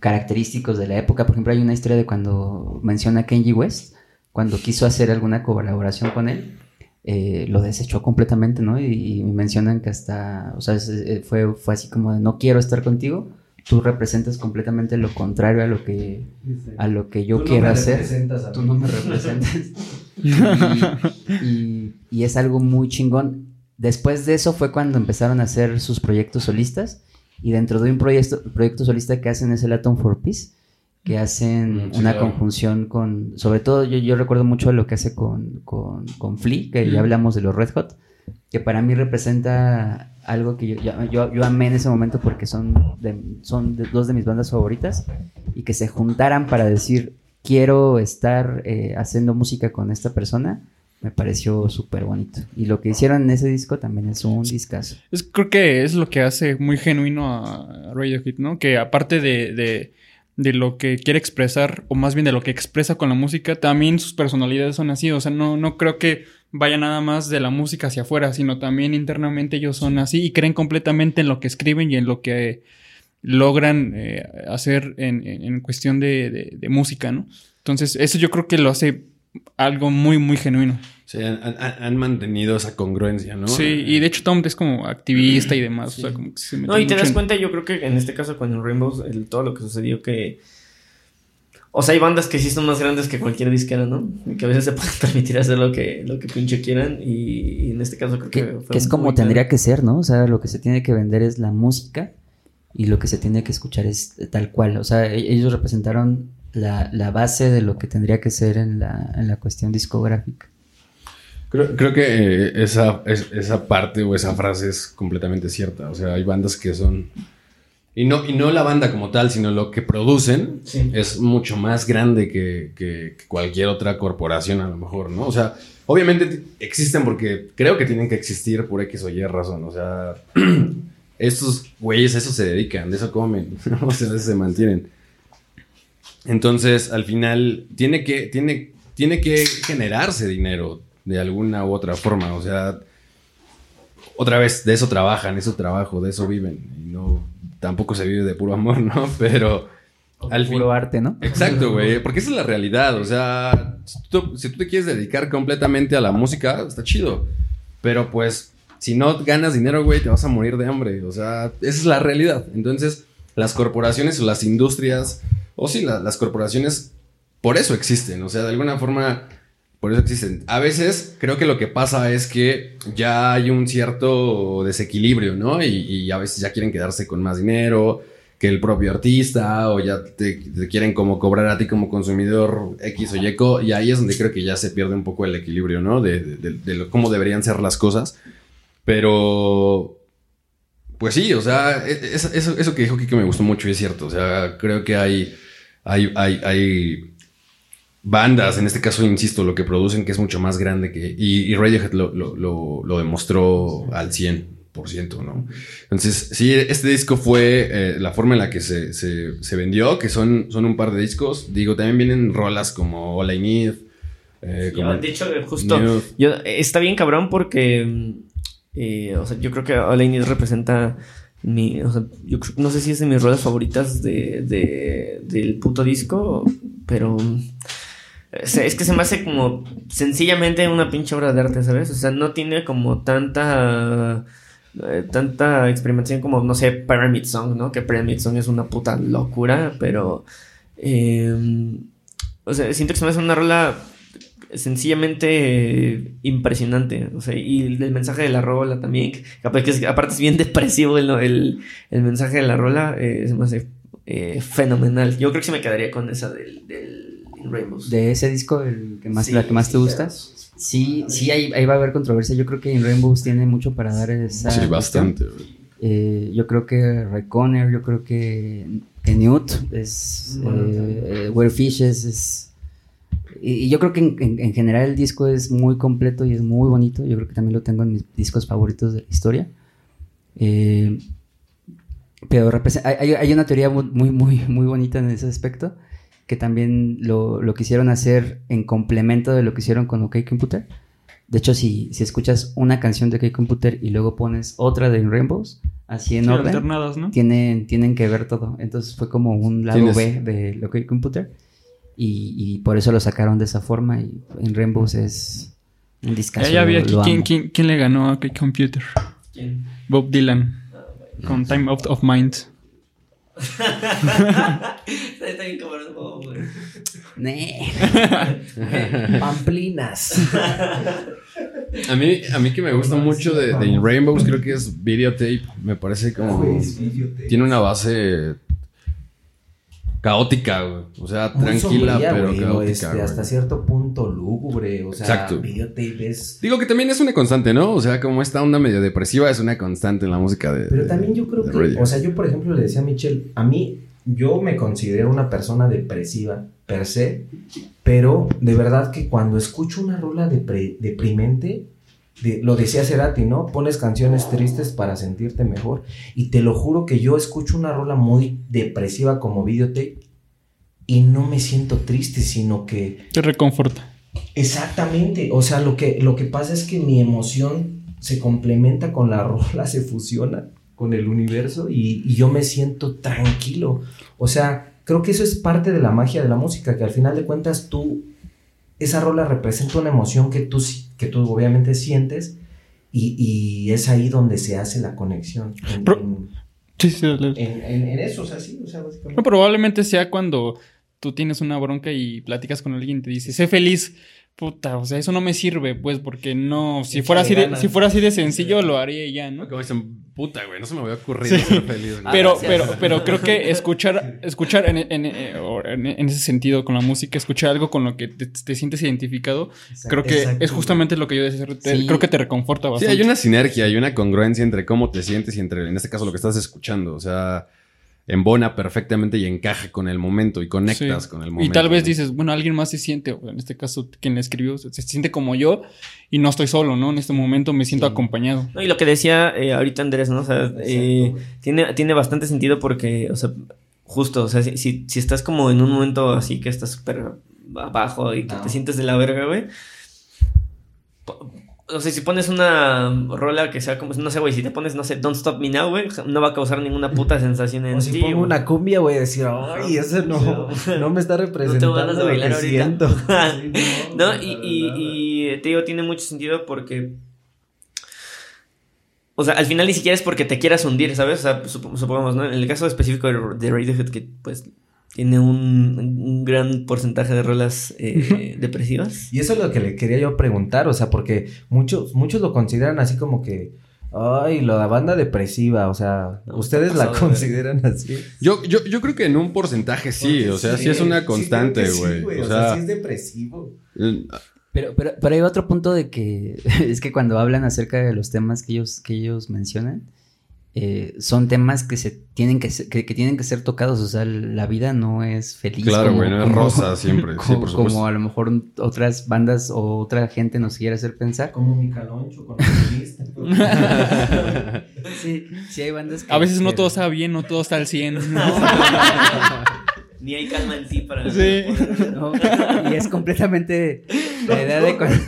B: característicos de la época. Por ejemplo, hay una historia de cuando menciona a Kenji West, cuando quiso hacer alguna colaboración con él, eh, lo desechó completamente, ¿no? Y, mencionan que hasta, o sea, fue, fue así como de no quiero estar contigo, tú representas completamente lo contrario a lo que, a lo que yo quiero hacer. Tú no me representas. y, y es algo muy chingón. Después de eso fue cuando empezaron a hacer sus proyectos solistas y dentro de un proyecto, proyecto solista que hacen es el Atom for Peace, que hacen mm, una conjunción con, sobre todo yo, yo, recuerdo mucho lo que hace con, con, con Flea, que ya hablamos de los Red Hot, que para mí representa algo que yo, yo, yo amé en ese momento porque son, son dos de mis bandas favoritas y que se juntaran para decir quiero estar eh, haciendo música con esta persona me pareció súper bonito. Y lo que hicieron en ese disco también es un discazo.
D: Es, creo que es lo que hace muy genuino a Radiohead, ¿no? Que aparte de, de, de, lo que quiere expresar, o más bien de lo que expresa con la música, también sus personalidades son así. O sea, no, no creo que vaya nada más de la música hacia afuera, sino también internamente ellos son así y creen completamente en lo que escriben y en lo que logran eh, hacer en, en, cuestión de, de música, ¿no? Entonces, eso yo creo que lo hace algo muy, muy genuino.
A: Sí, han, mantenido esa congruencia, ¿no?
D: Sí, y de hecho Tom es como activista y demás.
E: no, y te das cuenta, yo creo que en este caso con el Rainbow, el, todo lo que sucedió que... O sea, hay bandas que sí son más grandes que cualquier disquera, ¿no? Y que a veces se pueden permitir hacer lo que, lo que pinche quieran. Y, en este caso creo que...
B: que es como tendría que ser, ¿no? O sea, lo que se tiene que vender es la música y lo que se tiene que escuchar es tal cual. O sea, e-, ellos representaron la, la, base de lo que tendría que ser en la, en la cuestión discográfica.
A: Creo, creo que eh, esa, esa parte o esa frase es completamente cierta. O sea, hay bandas que son... Y no, y no la banda como tal, sino lo que producen es mucho más grande que, que, cualquier otra corporación a lo mejor, ¿no? O sea, obviamente existen porque creo que tienen que existir por X o Y razón. O sea, estos güeyes a eso se dedican, de eso comen, o sea, de eso se mantienen. Entonces, al final, tiene que, tiene, tiene que generarse dinero de alguna u otra forma. O sea, otra vez, de eso trabajan, eso trabajo, de eso viven. Y no, tampoco se vive de puro amor, ¿no? Pero
B: al puro arte, ¿no?
A: Exacto, güey, porque esa es la realidad. O sea, si tú, si tú te quieres dedicar completamente a la música, está chido. Pero pues, si no ganas dinero, güey, te vas a morir de hambre. O sea, esa es la realidad. Entonces, las corporaciones o las industrias o sí, las corporaciones por eso existen, o sea, de alguna forma por eso existen. A veces creo que lo que pasa es que ya hay un cierto desequilibrio, ¿no? Y, a veces ya quieren quedarse con más dinero, que el propio artista o ya te, quieren como cobrar a ti como consumidor X o Y, y ahí es donde creo que ya se pierde un poco el equilibrio, ¿no? De, cómo deberían ser las cosas. Pero, pues sí, o sea, e- eso, eso que dijo Kike me gustó mucho y es cierto. O sea, creo que hay, hay, hay, hay bandas, en este caso, insisto, lo que producen que es mucho más grande que... Y, y Radiohead lo, lo, lo, lo demostró al 100%, ¿no? Entonces, sí, este disco fue eh, la forma en la que se, se, se vendió, que son, son un par de discos. Digo, también vienen rolas como All I Need. eh, como
E: Yo, de hecho, justo,
A: New-
E: yo, está bien cabrón porque, eh, o sea, yo creo que All I Need representa mi, o sea, yo creo- no sé si es de mis rolas favoritas de, de- del puto disco, pero es, que se me hace como sencillamente una pinche obra de arte, ¿sabes? O sea, no tiene como tanta... eh, tanta experimentación como, no sé, Pyramid Song, ¿no? Que Pyramid Song es una puta locura, pero... eh, o sea, siento que se me hace una rola sencillamente impresionante. O sea, y el, mensaje de la rola también. que aparte, es, bien depresivo el, el, el mensaje de la rola. eh, se me hace eh, fenomenal. Yo creo que se me quedaría con esa del Rainbows.
B: De ese disco, el que más,
E: Sí,
B: la que más te gusta.
E: pero-
B: Sí, sí, ahí, ahí va a haber controversia. Yo creo que In Rainbows tiene mucho para dar esa.
A: Sí, bastante.
B: Eh, yo creo que Ray Conner, yo creo que, que Newt es.
E: Bueno,
B: eh, eh, Where es. Y, y yo creo que en, en- en general el disco es muy completo y es muy bonito. Yo creo que también lo tengo en mis discos favoritos de la historia. Eh, pero hay, hay- una teoría mu- muy, muy, muy bonita en ese aspecto. Que también lo, lo quisieron hacer en complemento de lo que hicieron con OK Computer. De hecho, si, si escuchas una canción de OK Computer y luego pones otra de In Rainbows, así en
D: Sí,
B: orden,
D: ¿no?
B: tienen, tienen que ver todo. Entonces fue como un lado
A: Tienes-
B: B de OK Computer. Y, y por eso lo sacaron de esa forma. Y In Rainbows es un discazo.
D: Ya, ya vi aquí quién,
B: amo.
D: quién, quién le ganó a Cake Computer.
E: ¿Quién?
D: Bob Dylan. Con Time Out of Mind.
E: Está, bien cabrón, oh, güey.
B: Nee.
C: Pamplinas.
A: A mí, a mí que me gusta mucho de, de In Rainbows, creo que es videotape. Me parece como. Tiene una base caótica, güey. O sea,
C: Muy
A: tranquila,
C: sombría,
A: pero caótica.
C: este, hasta cierto punto lúgubre. O sea,
A: Exacto.
C: videotape es.
A: Digo que también es una constante, ¿no? O sea, como esta onda medio depresiva es una constante en la música de.
C: Pero
A: de-
C: también yo creo que, o sea, yo por ejemplo le decía a Michelle, a mí yo me considero una persona depresiva per se, pero de verdad que cuando escucho una rola depre- deprimente, de- lo decía Cerati, ¿no? Pones canciones tristes para sentirte mejor y te lo juro que yo escucho una rola muy depresiva como videotape y no me siento triste, sino que
D: Te reconforta.
C: Exactamente, o sea, lo que, lo que pasa es que mi emoción se complementa con la rola, se fusiona con el universo y, y yo me siento tranquilo. O sea, creo que eso es parte de la magia de la música, que al final de cuentas tú, esa rola representa una emoción que tú, si- que tú obviamente sientes y, y es ahí donde se hace la conexión. En,
D: Pro-
C: en-
D: Sí, sí,
C: en- en- en eso, o sea, sí, o sea, básicamente.
D: No, probablemente sea cuando tú tienes una bronca y platicas con alguien y te dice, sé feliz. Puta, o sea, eso no me sirve, pues, porque no, si fuera así de, si fuera así de sencillo, lo haría ya, ¿no?
A: Como dicen, puta, güey, no se me había ocurrido
D: Sí.
A: ser feliz. güey.
D: Pero,
E: gracias.
D: pero, pero creo que escuchar, escuchar en, en- eh, en- en ese sentido con la música, escuchar algo con lo que te, te sientes identificado, creo que
C: Exacto.
D: es justamente lo que yo decía. te-
B: Sí.
D: Creo que te reconforta
A: Sí,
D: bastante.
A: hay una sinergia, hay una congruencia entre cómo te sientes y entre, en este caso, lo que estás escuchando. O sea, embona perfectamente y encaja con el momento y conectas
D: Sí.
A: con el momento.
D: Y tal vez
A: ¿no?
D: dices, bueno, alguien más se siente, en este caso, quien le escribió, se, se siente como yo y no estoy solo, ¿no? En este momento me siento
C: Sí.
D: acompañado.
E: No, y lo que decía eh, ahorita Andrés, ¿no? O sea, eh, tiene, tiene bastante sentido porque, o sea, justo, o sea, si, si, si estás como en un momento así que estás súper abajo y que
C: No.
E: te sientes de la verga, güey. O sea, si pones una rola que sea como, no sé, güey, si te pones, no sé, Don't Stop Me Now, güey, no va a causar ninguna puta sensación en
C: O si
E: ti.
C: pongo
E: güey.
C: una cumbia, a decir, ay, eso no, no me está representando
E: ganas de bailar
C: lo que
E: ahorita.
C: siento. Sí,
E: No, y,
C: verdad.
E: y, y te digo, tiene mucho sentido porque. O sea, al final ni siquiera es porque te quieras hundir, ¿sabes? O sea, sup- supongamos, ¿no? En el caso específico de, de Radiohead, que pues tiene un, un gran porcentaje de rolas eh, depresivas.
C: Y eso es lo que le quería yo preguntar, o sea, porque muchos, muchos lo consideran así como que Ay, la banda depresiva, o sea, ¿ustedes la consideran así?
A: Yo, yo, yo creo que en un porcentaje sí,
C: Porque
A: o sea, sí, es una constante,
C: que sí,
A: güey.
C: O,
A: o
C: sea,
A: sea,
C: sí es depresivo.
B: Pero, pero, pero hay otro punto de que es que cuando hablan acerca de los temas que ellos, que ellos mencionan, eh, son temas que se tienen que, ser- que, que tienen que ser tocados. O sea, la vida no es feliz.
A: claro,
B: como-
A: güey, no es
B: como-
A: rosa siempre, sí,
B: como,
A: por supuesto.
B: como a lo mejor otras bandas o otra gente nos quiere hacer pensar.
C: Como mi caloncho con
B: Sí, sí hay bandas que...
D: A veces no
B: que-
D: todo está bien, no todo está al 100.
E: Ni hay calma en ti para.
D: Sí.
B: No, y es completamente la idea de cuando,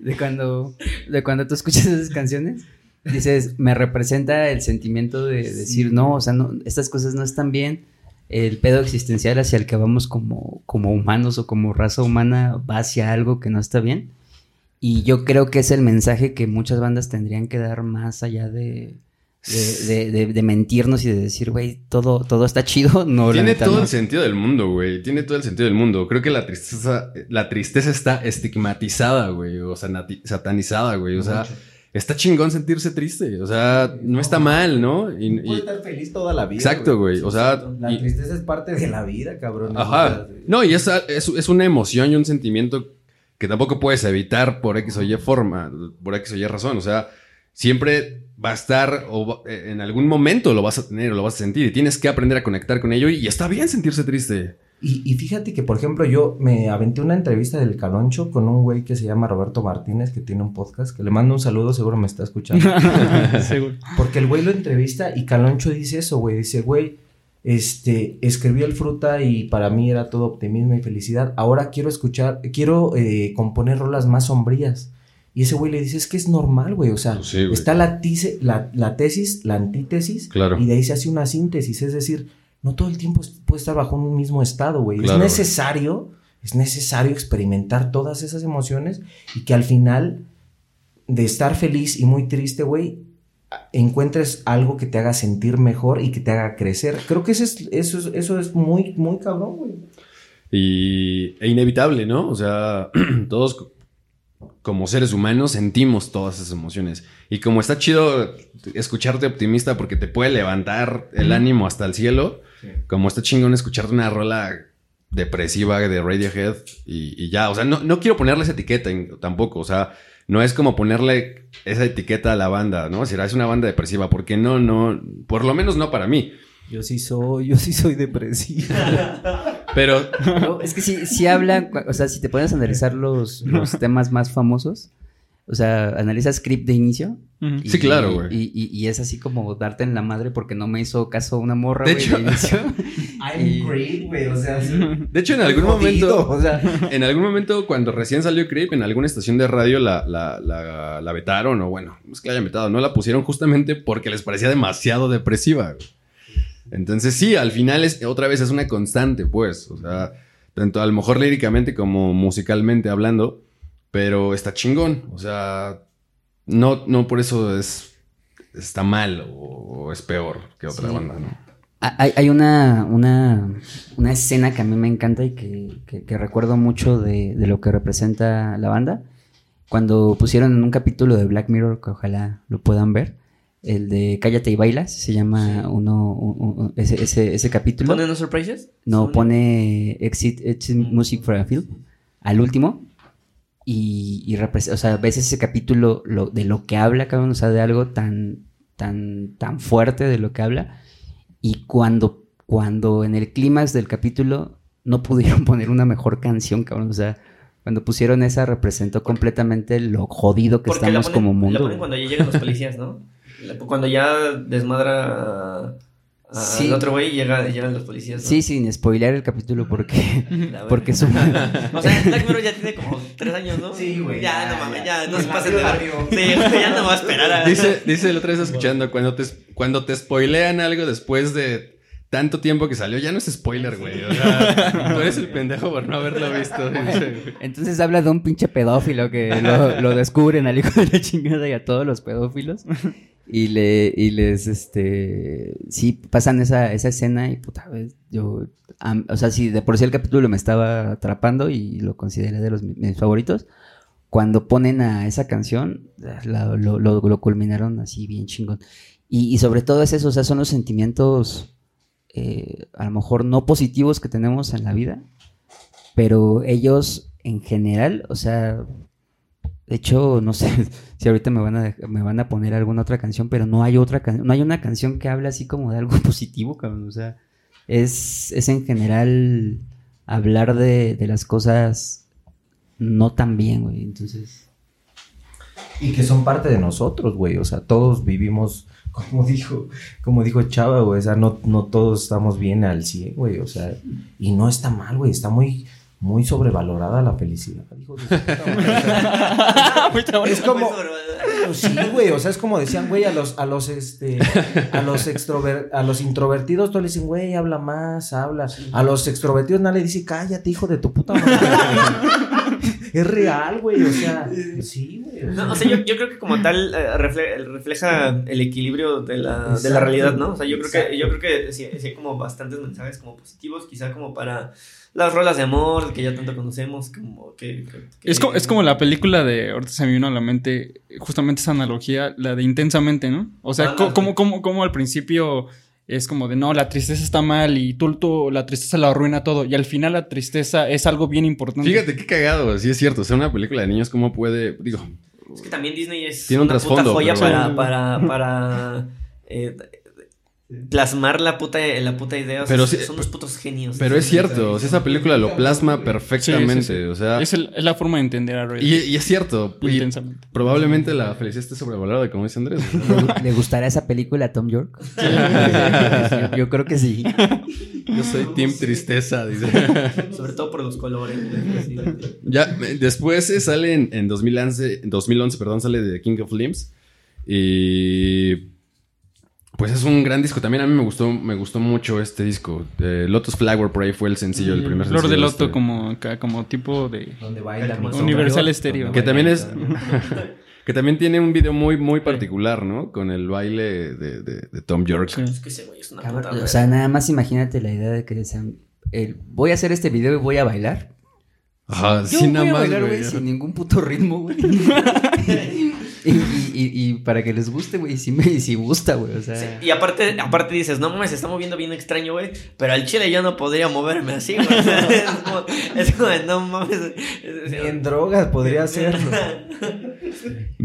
B: de cuando de cuando tú escuchas esas canciones dices me representa el sentimiento de decir no o sea no estas cosas no están bien el pedo existencial hacia el que vamos como como humanos o como raza humana va hacia algo que no está bien y yo creo que es el mensaje que muchas bandas tendrían que dar más allá de de, de- de- de mentirnos y de decir, güey, todo, todo está chido. No, la
A: Tiene
B: neta,
A: todo
B: no.
A: el sentido del mundo, güey. Tiene todo el sentido del mundo. Creo que la tristeza, la tristeza está estigmatizada, güey. O sanati- satanizada, güey. O sea, está chingón sentirse triste. O sea, no está mal, ¿no? Y- y-
C: Puede estar feliz toda la vida.
A: exacto, güey. O sea,
C: La
A: y-
C: tristeza es parte de la vida, cabrón.
A: ajá. No, y es, es, es una emoción y un sentimiento que tampoco puedes evitar por X o Y forma, por X o Y razón. O sea, siempre va a estar o eh, en algún momento lo vas a tener o lo vas a sentir y tienes que aprender a conectar con ello y está bien sentirse triste.
C: Y, y fíjate que, por ejemplo, yo me aventé una entrevista del Caloncho con un güey que se llama Roberto Martínez, que tiene un podcast, que le mando un saludo, seguro me está escuchando.
D: Seguro.
C: Porque el güey lo entrevista y Caloncho dice eso, güey. Dice, güey, este, escribí el fruta y para mí era todo optimismo y felicidad. Ahora quiero escuchar, quiero eh, componer rolas más sombrías. Y ese güey le dice, es que es normal, güey. O sea,
A: Pues sí, güey.
C: está la, la tesis, la antítesis,
A: Claro.
C: y de ahí se hace una síntesis. Es decir, no todo el tiempo puede estar bajo un mismo estado, güey.
A: Claro,
C: es
A: güey.
C: necesario, es necesario experimentar todas esas emociones y que al final de estar feliz y muy triste, güey, encuentres algo que te haga sentir mejor y que te haga crecer. Creo que eso es, eso es, eso es muy, muy cabrón, güey.
A: Y e inevitable, ¿no? O sea, todos co- como seres humanos sentimos todas esas emociones. Y como está chido escucharte optimista porque te puede levantar el ánimo hasta el cielo, como está chingón escucharte una rola depresiva de Radiohead y, y ya, o sea, no, no quiero ponerle esa etiqueta en- tampoco, o sea, no es como ponerle esa etiqueta a la banda, ¿no? Si es una banda depresiva, porque no, no, por lo menos no para mí.
C: Yo sí soy, yo sí soy depresivo.
A: Pero
B: No, es que sí, sí habla, o sea, si te pones a analizar los, los temas más famosos, o sea, analizas Script de inicio. Y-
A: Sí, claro, güey.
B: Y, y- y es así como darte en la madre porque no me hizo caso una morra,
A: De
B: güey,
A: hecho-
B: de inicio.
C: I'm great, güey, o sea,
A: de hecho en algún
C: jodido,
A: momento...
C: o sea,
A: En algún momento, cuando recién salió Creep, en alguna estación de radio la, la, la, la vetaron, o bueno, no es que la hayan vetado, no la pusieron justamente porque les parecía demasiado depresiva. güey. Entonces, sí, al final es otra vez es una constante, pues. O sea, tanto a lo mejor líricamente como musicalmente hablando, pero está chingón. O sea, no, no por eso es está mal o, es peor que otra
B: Sí.
A: banda, ¿no?
B: Hay, hay una, una, una escena que a mí me encanta y que, que- que recuerdo mucho de, de lo que representa la banda. Cuando pusieron en un capítulo de Black Mirror, que ojalá lo puedan ver, el de Cállate y Bailas, se llama uno, un- un- ese, ese, ese capítulo.
E: ¿Ponen los surprises?
B: No, pone Exit, Exit Music for a Film al último. Y, y o sea, ves ese capítulo lo- de lo que habla, cabrón, o sea, de algo tan, tan, tan fuerte de lo que habla. Y cuando, cuando en el clímax del capítulo no pudieron poner una mejor canción, cabrón, o sea, cuando pusieron esa representó completamente lo jodido que
E: Porque la
B: estamos
E: ponen-
B: como
E: La
B: mundo.
E: ponen
B: güey.
E: cuando ya llegan los policías, ¿no? La- Cuando ya desmadra a-
B: Sí.
E: al otro güey y llega, llegan los policías. ¿no?
B: Sí, sin spoilear el capítulo porque, porque es un...
E: O sea, Black Mirror ya tiene como tres años, ¿no?
C: Sí, güey,
E: Ya,
C: ya,
E: no mames,
C: ya.
E: ya, no se
C: El
E: pasen de
C: barrio.
E: Sí, ya no va a esperar a.
A: Dice, dice el otra vez escuchando, cuando te, cuando te spoilean algo después de tanto tiempo que salió, ya no es spoiler, güey. O sea, tú eres el pendejo por no haberlo visto.
B: Entonces habla de un pinche pedófilo que lo, lo descubren al hijo de la chingada y a todos los pedófilos. Y, le, y les, este, sí, pasan esa, esa escena y puta, ves, yo, am- o sea, sí, de por sí el capítulo me estaba atrapando y lo consideré de los mi- mis favoritos. cuando ponen a esa canción, la- lo, lo- lo culminaron así bien chingón. Y, y sobre todo es eso, o sea, son los sentimientos eh, a lo mejor no positivos que tenemos en la vida, pero ellos en general, o sea, de hecho, no sé si ahorita me van a, me van a poner alguna otra canción, pero no hay otra can- no hay una canción que hable así como de algo positivo, cabrón, o sea, es, es en general hablar de, de las cosas no tan bien, güey, entonces...
C: Y que son parte de nosotros, güey. O sea, todos vivimos, como dijo, como dijo Chava, güey. O sea, no, no todos estamos bien al 100, güey. O sea, y no está mal, güey. Está muy, muy sobrevalorada la felicidad. hijo de es como. Pues sí, güey. O sea, es como decían, güey, a los, a los, este, a los extrover, a los introvertidos, todos le dicen, güey, habla más, habla. A los extrovertidos nadie le dice, cállate, hijo de tu puta madre. es real, güey. O sea, sí, güey. o sea.
E: No, o sea, yo, yo creo que como tal eh, refle- refleja el equilibrio de la, de la realidad, ¿no? O sea, yo creo que, yo creo que sí, sí hay como bastantes mensajes como positivos, quizá como para las rolas de amor que ya tanto conocemos, como que...
D: Es como, es como la película de, ahorita se me vino a la mente justamente esa analogía, la de intensamente, ¿no? O sea,
E: Ah,
D: co-
E: sí.
D: como, como, como al principio es como de, no, la tristeza está mal y tú, tú la tristeza lo arruina todo. Y al final la tristeza es algo bien importante.
A: Fíjate qué cagado, sí es cierto. O sea, una película de niños, ¿cómo puede...? Digo,
E: Es que también Disney es
A: Tiene un
E: una puta joya
A: pero-
E: para, para, para eh, plasmar la puta, la puta idea. O sea,
A: Pero
E: son
A: sí-
E: son unos putos genios.
A: pero es cierto. O sea, esa película lo plasma perfectamente.
D: Sí, sí, sí.
A: O sea,
D: Es, el- es la forma de entender a Ray.
A: y, y es cierto. Y probablemente la felicidad esté sobrevalorada, como dice Andrés.
B: ¿Le gustará esa película a Tom York? yo, yo creo que sí.
A: Yo soy Team Tristeza, dice.
E: Sobre todo por los colores.
A: Ya, eh, después eh, sale en, en 2011, en 2011, perdón, sale de King of Limbs. Y pues es un gran disco. También a mí me gustó, me gustó mucho este disco. Eh, Lotus Flower por ahí fue el sencillo, el primer
D: Flor
A: sencillo.
D: de
A: de
D: Loto
A: este.
D: como, acá, como tipo de...
C: Donde baila mi
D: Universal
C: sombrero,
D: Stereo.
A: Que también es- Que también tiene un video muy, muy particular, ¿no? Con el baile de, de- de Tom York.
D: Sí.
E: Es que ese güey es una
B: Cabrón,
E: puta.
B: o sea, nada más imagínate la idea de que decían, el, voy a hacer este video y voy a bailar.
A: Ajá,
B: Yo voy
A: nada
B: a bailar,
A: güey.
B: güey, sin ningún puto ritmo, güey. y, y- y- y para que les guste, güey, sí me sí gusta, güey, o sea...
E: Sí, Y aparte, aparte dices, no mames, se está moviendo bien extraño, güey. Pero al chile yo no podría moverme así, güey. O sea, es, como, es como no mames. es- es-
C: en drogas podría hacerlo.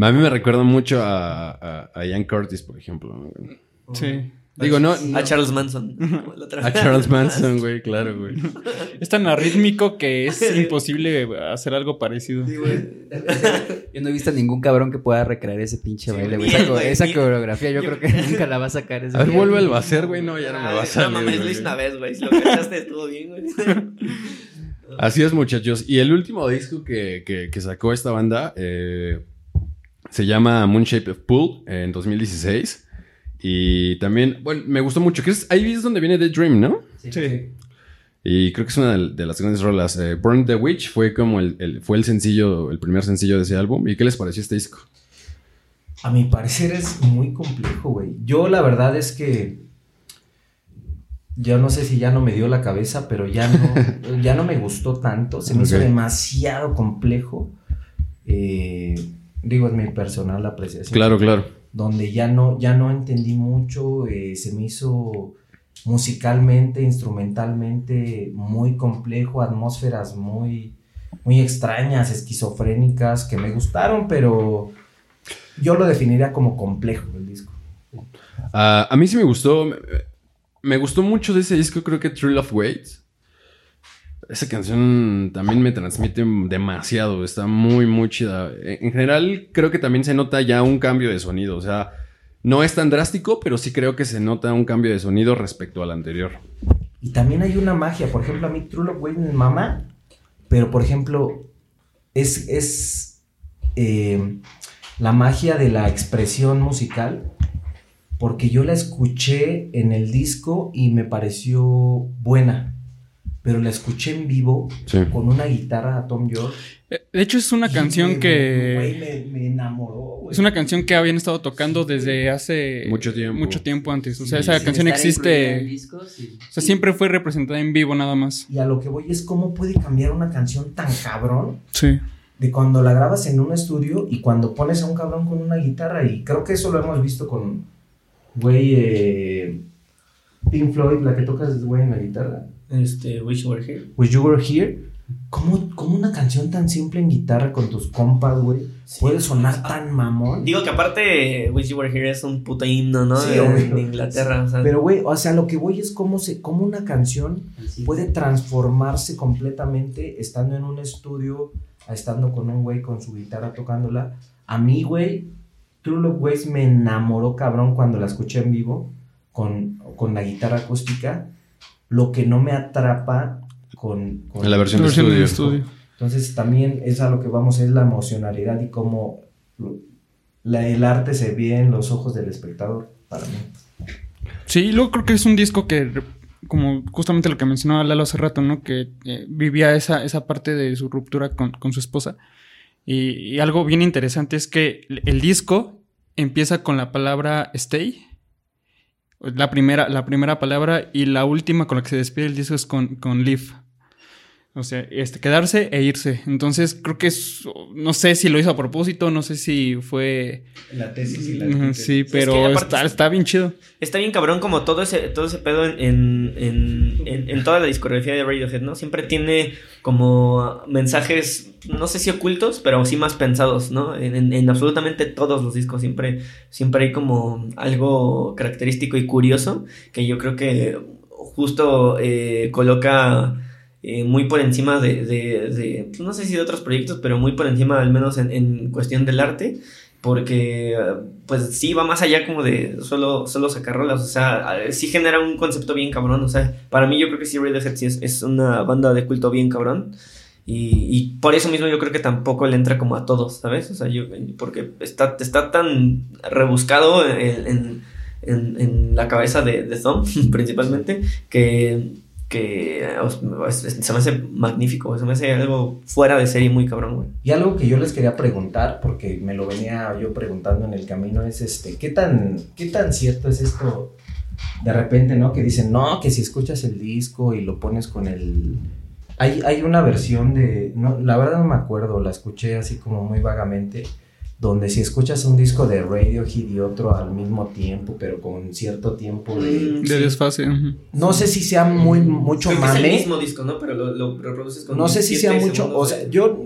A: A mí me recuerda mucho a, a, a Ian Curtis, por ejemplo.
D: Sí.
A: Digo, no...
E: A Charles Manson. como la otra
A: A. Charles Manson, güey, claro, güey.
D: Es tan arrítmico que es imposible hacer algo parecido.
B: Yo no he visto ningún cabrón que pueda recrear ese pinche baile, güey. Esa,
E: güey,
B: coreografía yo
E: yo-
B: creo que nunca la va a sacar ese
A: A ver,
B: güey.
A: vuelve a hacer, güey. No, ya no me va a salir.
E: No mames, lo
A: güey.
E: hice una vez, güey. Si lo cachaste estuvo bien, güey.
A: Así es, muchachos. Y el último disco que, que- que sacó esta banda eh, se llama Moon Shape of Pool en 2016. Y también, bueno, me gustó mucho. Que es, ahí es donde viene The Dream, ¿no?
D: Sí.
A: Y creo que es una de, las grandes rolas. Eh, Burn the Witch fue como el, el- fue el sencillo, el primer sencillo de ese álbum. ¿Y qué les pareció este disco?
C: A mi parecer es muy complejo, güey. Yo la verdad es que yo no sé si ya no me dio la cabeza, pero ya no, ya no me gustó tanto. Se me hizo demasiado complejo. Eh, digo, es mi personal apreciación.
A: Claro, claro.
C: Donde ya no, ya no entendí mucho. eh, se me hizo musicalmente, instrumentalmente muy complejo, atmósferas muy, muy extrañas, esquizofrénicas, que me gustaron, pero yo lo definiría como complejo el disco.
A: Ah, a mí sí me gustó. Me, gustó mucho de ese disco, creo que Thrill of Wait. Esa canción también me transmite demasiado. Está muy, muy chida. En en general, creo que también se nota ya un cambio de sonido. O sea, no es tan drástico, pero sí creo que se nota un cambio de sonido respecto al anterior.
C: Y también hay una magia, por ejemplo, a mí True Love Wait me mama, pero por ejemplo, es, es eh, la magia de la expresión musical, porque yo la escuché en el disco y me pareció buena, pero la escuché en vivo
A: Sí.
C: con una guitarra a Tom York.
D: Eh, De hecho, es una canción
C: me-
D: que...
C: güey, me, me enamoró, güey.
D: Es una canción que habían estado tocando desde hace
A: Mucho tiempo.
D: mucho tiempo antes. O sea,
B: Sí,
D: esa canción existe. O sea, siempre fue representada en vivo nada más.
C: Y a lo que voy es cómo puede cambiar una canción tan cabrón
D: Sí.
C: de cuando la grabas en un estudio y cuando pones a un cabrón con una guitarra. Y creo que eso lo hemos visto con, güey, eh, Pink Floyd, la que tocas, güey, en la guitarra.
E: Este, Wish You Were Here.
C: Wish You Were Here. ¿Cómo, cómo una canción tan simple en guitarra con tus compas, güey, puede sonar tan mamón?
E: Digo que aparte, Wish You Were Here es un puto himno, ¿no?
C: Sí,
E: de,
C: obvio.
E: de Inglaterra. o sea,
C: Pero, güey, o sea, lo que voy es cómo, se, cómo una canción
B: Así.
C: puede transformarse completamente estando en un estudio, a estando con un güey con su guitarra tocándola. A mí, güey, True Love Ways me enamoró cabrón cuando la escuché en vivo con, con la guitarra acústica. Lo que no me atrapa con, con
A: la versión de
D: Versión de
A: estudio.
D: estudio.
C: Entonces también es a lo que vamos, es la emocionalidad y cómo la- el arte se ve en los ojos del espectador para mí.
D: Sí, luego creo que es un disco que, como justamente lo que mencionaba Lalo hace rato, ¿no? Que eh, vivía esa, esa parte de su ruptura con, con su esposa. Y, y algo bien interesante es que el, el disco empieza con la palabra stay. La primera, la primera palabra y la última con la que se despide el disco es con, con leave. O sea, este, quedarse e irse. Entonces creo que es, no sé si lo hizo a propósito, no sé si fue...
C: La tesis y
D: Ujú, Sí, pero
E: que aparte-
D: está, está bien chido.
E: Está bien cabrón como todo ese, todo ese pedo en, en, en- en- en toda la discografía de Radiohead, ¿no? Siempre tiene como mensajes, no sé si ocultos, pero sí más pensados, ¿no? En, en- en absolutamente todos los discos siempre, siempre hay como algo característico y curioso que yo creo que justo eh, coloca eh, muy por encima de, de- de, pues, no sé si de otros proyectos, pero muy por encima al menos en, en cuestión del arte porque eh, pues sí va más allá como de solo, solo sacar rolas, o sea, eh, sí genera un concepto bien cabrón, o sea, para mí yo creo que sí Radiohead sí es, es una banda de culto bien cabrón y, y por eso mismo yo creo que tampoco le entra como a todos, ¿sabes? O sea, yo, porque está, está tan rebuscado en, en, en- en la cabeza de, de Thumb, principalmente, que, que se me hace magnífico, se me hace algo fuera de serie muy cabrón, güey.
C: Y algo que yo les quería preguntar, porque me lo venía yo preguntando en el camino, es este, ¿qué tan, qué tan cierto es esto de repente, ¿no? Que dicen, no, que si escuchas el disco y lo pones con el... Hay, hay una versión de, no, la verdad no me acuerdo, la escuché así como muy vagamente, donde si escuchas un disco de Radiohead y otro al mismo tiempo, pero con cierto tiempo de...
E: Mm,
D: De
E: sí.
D: desfase.
C: No sé si sea muy, mucho
E: Creo que es el
C: mame.
E: mismo disco, ¿no? Pero lo, lo reproduces con
C: No sé si sea mucho, o sea,
E: de-
C: yo,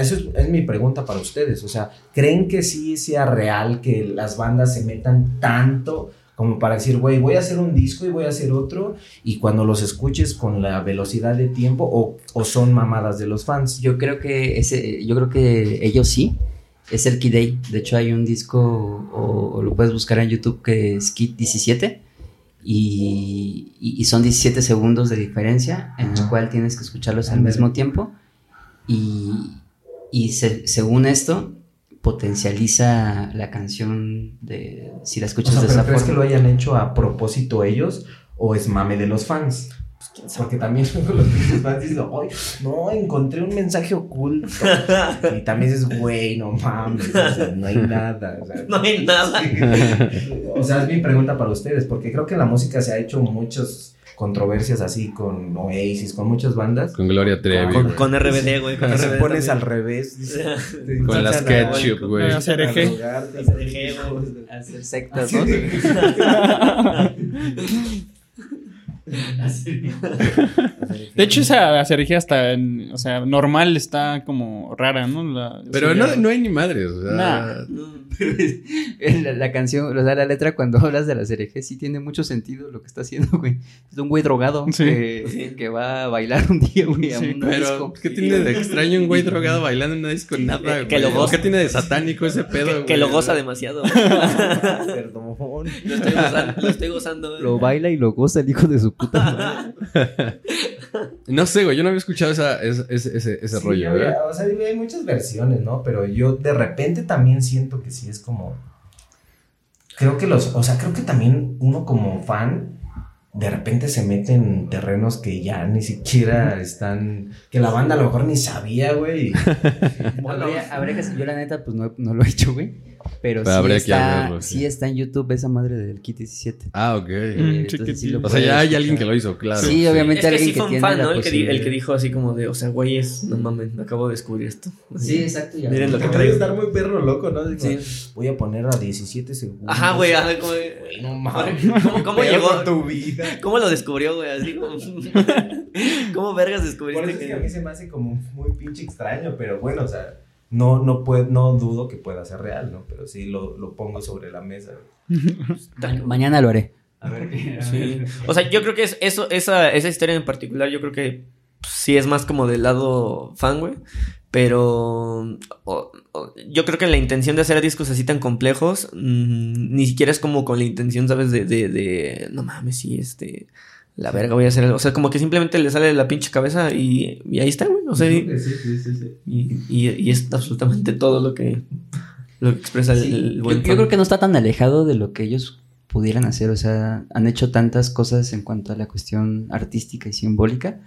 C: eso es, es mi pregunta para ustedes, o sea, ¿creen que sí sea real que las bandas se metan tanto como para decir, güey, voy a hacer un disco y voy a hacer otro, y cuando los escuches con la velocidad de tiempo, o, o son mamadas de los fans?
B: Yo creo que ese, yo creo que ellos sí. Es el Kid Day. De hecho, hay un disco, o, o lo puedes buscar en YouTube, que es Kid 17. Y, y- son 17 segundos de diferencia, en el cual tienes que escucharlos al mismo tiempo. Y, y se- según esto, potencializa la canción de si la
C: O
B: escuchas
C: sea,
B: de
C: ¿pero
B: esa
C: crees que
B: forma.
C: lo hayan hecho a propósito ellos, o es mame de los fans? Porque también los pinches fans dicen, "Ay, no, encontré un mensaje oculto. Y también dices, güey, no mames, o sea, no hay nada. O sea,
E: No hay nada.
C: o sea, es mi pregunta para ustedes, porque creo que en la música se ha hecho muchas controversias así con Oasis, con muchas bandas.
A: Con Gloria Trevi.
E: Con, con RBD, güey. Con
C: Que se
E: RBD
C: pones
E: también.
C: al revés. te
A: Con las ketchup, güey.
D: Hacer eje.
C: a hacer
B: sectas, ¿no?
D: De hecho, esa acerejía hasta, en- o sea, normal está como rara, ¿no? La-
A: Pero no, no hay ni madres. O sea,
D: Nah.
E: No.
B: La, la canción, o sea, la letra cuando hablas de la cereje sí tiene mucho sentido lo que está haciendo, güey. Es un güey drogado
D: Sí.
B: que,
E: Sí.
B: que va a bailar un día, güey, a
D: Sí,
B: un
A: Pero,
B: disco.
A: ¿qué tiene de extraño un güey drogado bailando en una disco? Nada,
E: Que-
A: güey.
E: lo goza.
A: ¿Qué tiene de satánico ese pedo,
E: Que,
A: güey?
E: que lo goza demasiado.
C: Perdón.
E: lo, estoy gozando, lo estoy gozando. güey.
B: Lo baila y lo goza el hijo de su puta madre.
A: No sé, güey. Yo no había escuchado esa, ese, ese, ese, ese
C: Sí,
A: rollo,
C: había-. O sea, hay muchas versiones, ¿no? Pero yo de repente también siento que sí es como. Creo que los. O sea, creo que también uno como fan. De repente se mete en terrenos que ya ni siquiera están. Que la banda a lo mejor ni sabía, güey.
B: habría, habría que yo la neta, pues no, no lo he hecho, güey. Pero,
A: Pero
B: sí,
A: habría que
B: está,
A: verlo, sí.
B: sí está en YouTube esa madre del Kit 17.
A: Ah, ok.
D: Mm,
B: entonces sí lo
A: O sea, ya hay alguien que lo hizo, claro.
B: Sí, obviamente.
E: Es que
B: alguien
E: sí
B: que tiene
E: fan,
B: la
E: ¿no? El que, di- el
B: posibilidad.
E: que dijo así como de, o sea, güeyes, no mames, acabo de descubrir esto.
B: Sí, exacto. ya.
E: Miren lo que traigo.
C: estar muy perro loco, ¿no?
E: Sí.
C: Voy a poner a 17 segundos.
E: Ajá, güey, ajá, como de-
C: No mames.
E: ¿Cómo, cómo llegó?
C: tu vida.
E: ¿Cómo lo descubrió, güey? Así como... ¿Cómo vergas
C: Por
E: descubriste
C: eso es que a mí se me hace como muy pinche extraño, pero bueno, o sea, no, no, puede, no dudo que pueda ser real, ¿no? Pero sí lo, lo pongo sobre la mesa.
B: Ma- mañana lo haré.
C: A ver qué.
E: Sí. O sea, yo creo que es eso, esa, esa historia en particular, yo creo que pues, sí es más como del lado fan, güey. Pero o- o- yo creo que la intención de hacer discos así tan complejos, mm, ni siquiera es como con la intención, ¿sabes? De, de, de, no mames, sí, este, la verga voy a hacer algo. O sea, como que simplemente le sale la pinche cabeza y, y ahí está, güey. O sea, y,
C: Sí, sí, sí, sí.
E: y, y- y es absolutamente todo lo que, lo que expresa el, el
B: yo,
E: buen
B: yo
E: fan.
B: creo que no está tan alejado de lo que ellos pudieran hacer. O sea, han hecho tantas cosas en cuanto a la cuestión artística y simbólica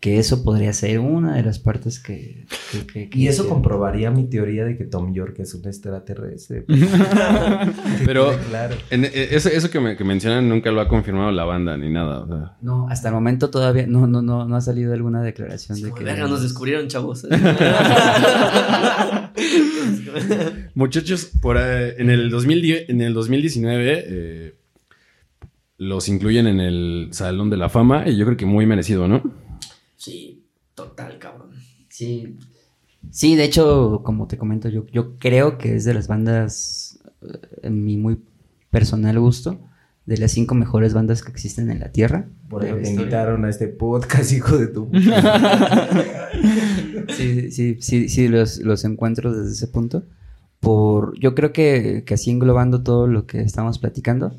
B: que eso podría ser una de las partes que... que- que- que
C: Y eso comprobaría mi teoría de que Tom York es un extraterrestre.
A: Pero-
C: quede claro.
A: En- eh, eso, eso que, me- que mencionan nunca lo ha confirmado la banda ni nada. o sea.
B: No, hasta el momento todavía no, no, no, no ha salido alguna declaración de
E: Como,
B: que...
E: verga, nos descubrieron, chavos.
A: Muchachos, por, eh, en, el 2010, en el 2019 eh, los incluyen en el Salón de la Fama y yo creo que muy merecido, ¿no?
E: Sí, total, cabrón.
B: Sí. Sí, de hecho, como te comento, yo, yo creo que es de las bandas, eh, en mi muy personal gusto, de las cinco mejores bandas que existen en la Tierra.
C: Por eso te invitaron a este podcast, hijo de tu.
B: Sí, sí, sí, sí, los, los encuentro desde ese punto. Por, yo creo que, que así englobando todo lo que estamos platicando,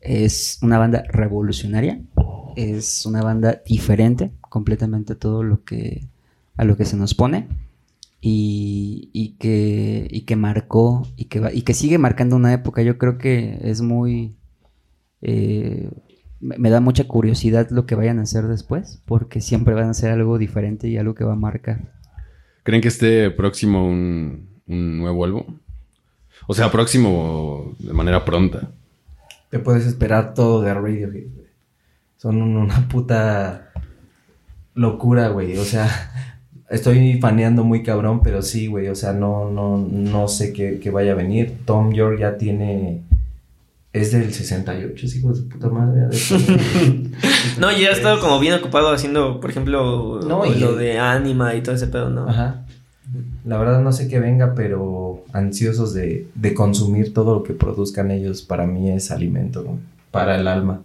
B: es una banda revolucionaria, es una banda diferente completamente a todo lo que, a lo que se nos pone y, y que, y que marcó y que, va- y que sigue marcando una época. Yo creo que es muy... eh, me da mucha curiosidad lo que vayan a hacer después, porque siempre van a hacer algo diferente y algo que va a marcar.
A: ¿Creen que esté próximo un, un nuevo álbum? O sea, próximo de manera pronta.
C: Te puedes esperar todo de Radiohead. Son un- una puta locura, güey. O sea, estoy faneando muy cabrón, pero sí, güey. O sea, no, no, no sé qué, qué vaya a venir. Tom York ya tiene. Es del 68, es hijo de su puta madre.
E: No, ya he estado como bien ocupado haciendo, por ejemplo,
C: No, y-
E: lo de Anima y todo ese pedo, ¿no?
C: Ajá. La verdad no sé qué venga, pero ansiosos de, de consumir todo lo que produzcan ellos, para mí es alimento, ¿no? Para el alma.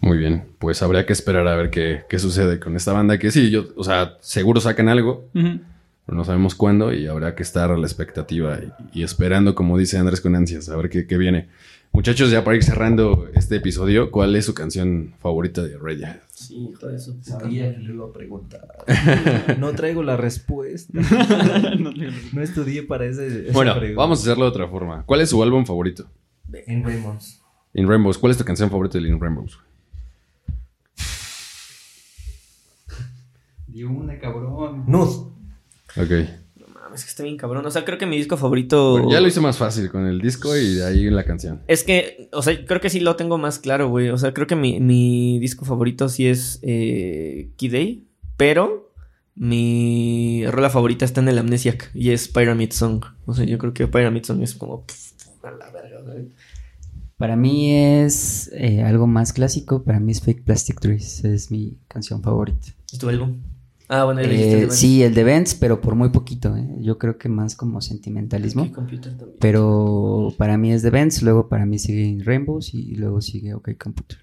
A: Muy bien, pues habría que esperar a ver qué, qué sucede con esta banda. Que sí, yo, o sea, seguro sacan algo, pero no sabemos cuándo y habrá que estar a la expectativa y, y esperando, como dice Andrés con ansias, a ver qué, qué viene. Muchachos, ya para ir cerrando este episodio, ¿cuál es su canción favorita de Radiohead?
E: Sí, hijo de su puta
C: Sabía que le iba a preguntar. No traigo la respuesta. No estudié para ese. esa
A: Bueno,
C: pregunta.
A: vamos a hacerlo de otra forma. ¿Cuál es su álbum favorito?
C: En Raymonds.
A: In Rainbows. ¿Cuál es tu canción favorita de In Rainbows?
B: Di una, cabrón.
C: Nud.
A: Ok.
E: No mames, que está bien cabrón. O sea, creo que mi disco favorito.
A: Bueno, ya lo hice más fácil con el disco y de ahí la canción.
E: Es que, o sea, creo que sí lo tengo más claro, güey. O sea, creo que mi, mi disco favorito sí es eh, Key Day, pero mi rola favorita está en el Amnesiac y es Pyramid Song. O sea, yo creo que Pyramid Song es como. pff, a la verga, güey.
B: Para mí es eh, algo más clásico, para mí es Fake Plastic Trees, es mi canción favorita.
E: ¿Es tu álbum? Ah, bueno, ya
B: Eh,
E: el de
B: sí, el de Vents, pero por muy poquito, ¿eh? yo creo que más como sentimentalismo.
E: Mi computer también.
B: Pero para mí es de Vents, luego para mí sigue In Rainbows y luego sigue OK Computer.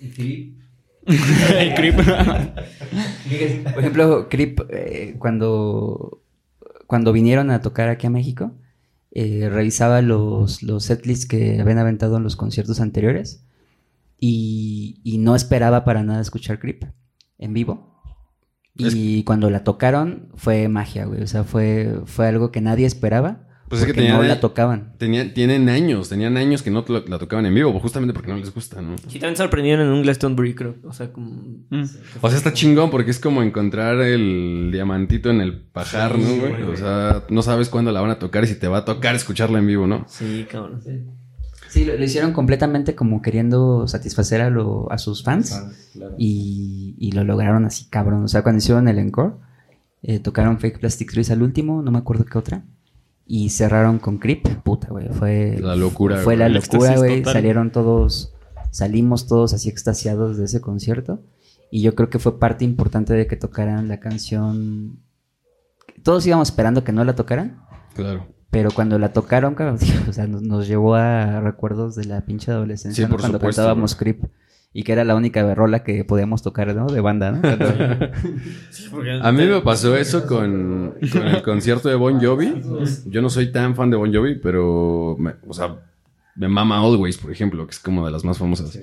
D: El creep.
B: Por ejemplo, Creep, eh, cuando, cuando vinieron a tocar aquí a México, eh, revisaba los, los setlists que habían aventado en los conciertos anteriores y, y no esperaba para nada escuchar Creep en vivo. Y cuando la tocaron fue magia, güey. O sea, fue, fue algo que nadie esperaba
A: Pues es que
B: porque
A: tenían,
B: no la tocaban.
A: tenían- tienen años, tenían años que no la tocaban en vivo, justamente porque no les gusta, ¿no?
E: Sí, también sorprendieron en un Glastonbury, creo. O sea, como...
D: Mm.
A: O sea, está chingón porque es como encontrar el diamantito en el pajar, ¿no, güey? O sea, no sabes cuándo la van a tocar y si te va a tocar escucharla en vivo, ¿no?
E: Sí, cabrón.
B: Sí, lo, lo hicieron completamente como queriendo satisfacer a, lo- a sus fans. Y, y lo lograron así, cabrón. O sea, cuando hicieron el encore, eh, tocaron Fake Plastic Trees al último, no me acuerdo qué otra. Y cerraron con Creep. Puta, güey. Fue
A: La locura,
B: Fue
A: güey.
B: la locura, güey.
D: total.
B: Salieron todos, salimos todos así extasiados de ese concierto. Y yo creo que fue parte importante de que tocaran la canción. Todos íbamos esperando que no la tocaran.
A: Claro.
B: Pero cuando la tocaron, cabrón, o sea, nos, nos llevó a recuerdos de la pinche adolescencia,
A: Sí,
B: ¿no?
A: por
B: Cuando
A: supuesto,
B: cantábamos Creep. Y que era la única rola que podíamos tocar, ¿no? De banda, ¿no?
A: A mí me pasó eso con, con el concierto de Bon Jovi. Yo no soy tan fan de Bon Jovi, pero, me- o sea, me mama Always, por ejemplo, que es como de las más famosas.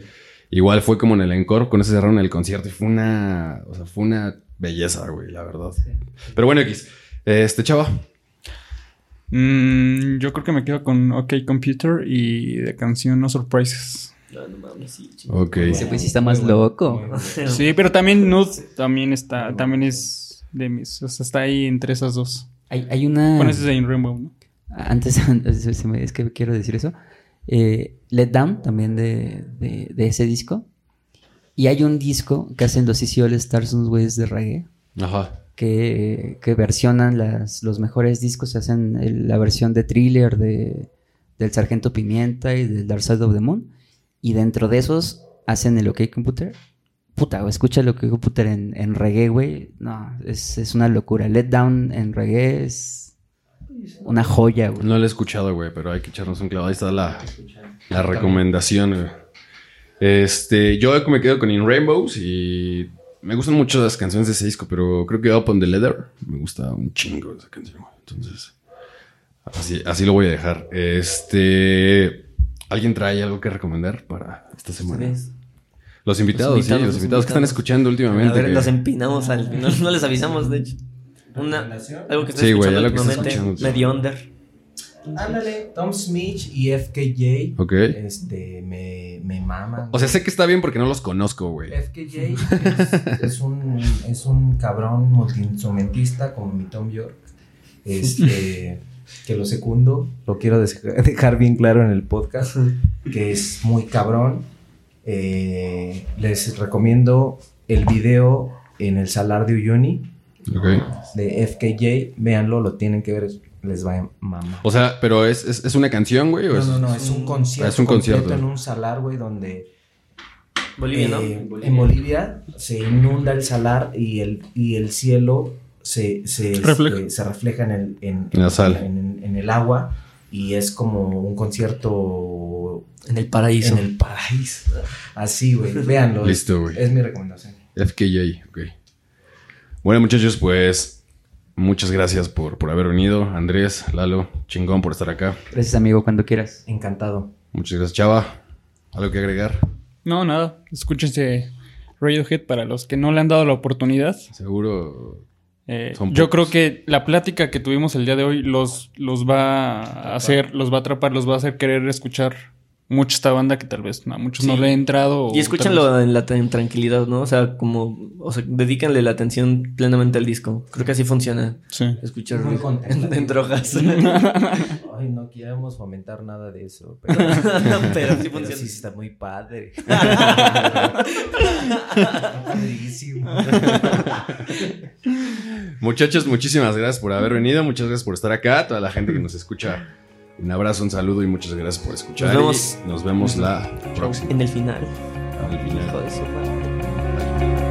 A: Igual fue como en el encore, con ese cerraron el concierto y fue una, o sea, fue una belleza, güey, la verdad. Pero bueno, X, este chava,
D: Mm, yo creo que me quedo con OK Computer y de canción No Surprises.
E: No, no mames, sí.
A: ok.
B: Ese pues sí está más loco.
D: Sí, pero también Nude también está, también es de mis, o sea, está ahí entre esas dos.
B: Hay, hay una...
D: Bueno, ese es de In Rainbow, ¿no?
B: Antes, antes se me- es que quiero decir eso. Eh, Let Down, también de, de- de ese disco. Y hay un disco que hacen los CC All Stars, unos güeyes de reggae,
A: Ajá.
B: Que, que versionan las, los mejores discos. Se hacen el- la versión de Thriller de, del Sargento Pimienta y del Dark Side of the Moon. Y dentro de esos hacen el OK Computer. Puta, güey, escucha el OK Computer en, en reggae, güey. No, es, es una locura. Let Down en reggae es una joya, güey.
A: No lo he escuchado, güey, pero hay que echarnos un clavado. Ahí está la, la recomendación, güey. Este, yo me quedo con In Rainbows y me gustan mucho las canciones de ese disco, pero creo que Up on the Leather me gusta un chingo esa canción. Entonces, así, así lo voy a dejar. Este, ¿alguien trae algo que recomendar para esta semana? Los invitados,
E: Los
A: sí, los
E: los
A: invitados que están escuchando
E: A
A: últimamente.
E: ver,
A: que-
E: los empinamos al. No les avisamos, de hecho. Una, algo que estoy
A: Sí, güey,
E: escuchando
A: que estás
E: últimamente,
A: escuchando, sí.
E: medio under.
C: Ándale, Tom Smith y FKJ.
A: Ok.
C: Este, me, me maman.
A: O sea, sé que está bien porque no los conozco, güey.
C: FKJ es, es un, es un cabrón multiinstrumentista como mi Tom York. Este, que lo secundo, lo quiero dejar bien claro en el podcast, que es muy cabrón. Eh, les recomiendo el video en el Salar de Uyuni
A: Ok.
C: de FKJ. Véanlo, lo tienen que ver, les va a mamar.
A: O sea, pero es, es, es una canción, güey. o
C: No,
A: es-
C: no, no, es un concierto.
A: es un concierto.
C: en un salar, güey, donde
E: Bolivia, ¿no?
C: eh, en Bolivia se inunda el salar y el, y el cielo se, se,
D: Refleja.
C: este, se refleja en el, en,
A: En la sal.
C: en- en el agua y es como un concierto
E: En el paraíso.
C: en el paraíso. Así, güey. Véanlo.
A: Listo, güey.
C: Es mi recomendación.
A: FKJ, ok. Bueno, muchachos, pues muchas gracias por, por haber venido. Andrés, Lalo, chingón por estar acá.
B: Gracias, amigo, cuando quieras.
C: Encantado.
A: Muchas gracias, Chava. ¿Algo que agregar?
D: No, nada. Escúchense Radiohead para los que no le han dado la oportunidad.
A: Seguro.
D: Eh, yo creo que la plática que tuvimos el día de hoy los, los va a hacer, los va a atrapar, los va a hacer querer escuchar mucho esta banda que tal vez a muchos no le ha entrado.
E: Y escúchenlo en la en tranquilidad, ¿no? O sea, como, o sea, dedícanle la atención plenamente al disco. Creo que así funciona.
D: Sí.
E: Escuchar
C: Muy
E: en,
C: contento.
E: en drogas.
C: Ay, no queremos fomentar nada de eso. Pero,
E: Pero sí
C: pero
E: funciona.
C: sí está muy padre. Padrísimo.
A: Muchachos, muchísimas gracias por haber venido. Muchas gracias por estar acá. Toda la gente que nos escucha. Un abrazo, un saludo y muchas gracias por escuchar. Nos vemos, la próxima.
E: En el final.
A: Al final.
E: Hijo de su madre.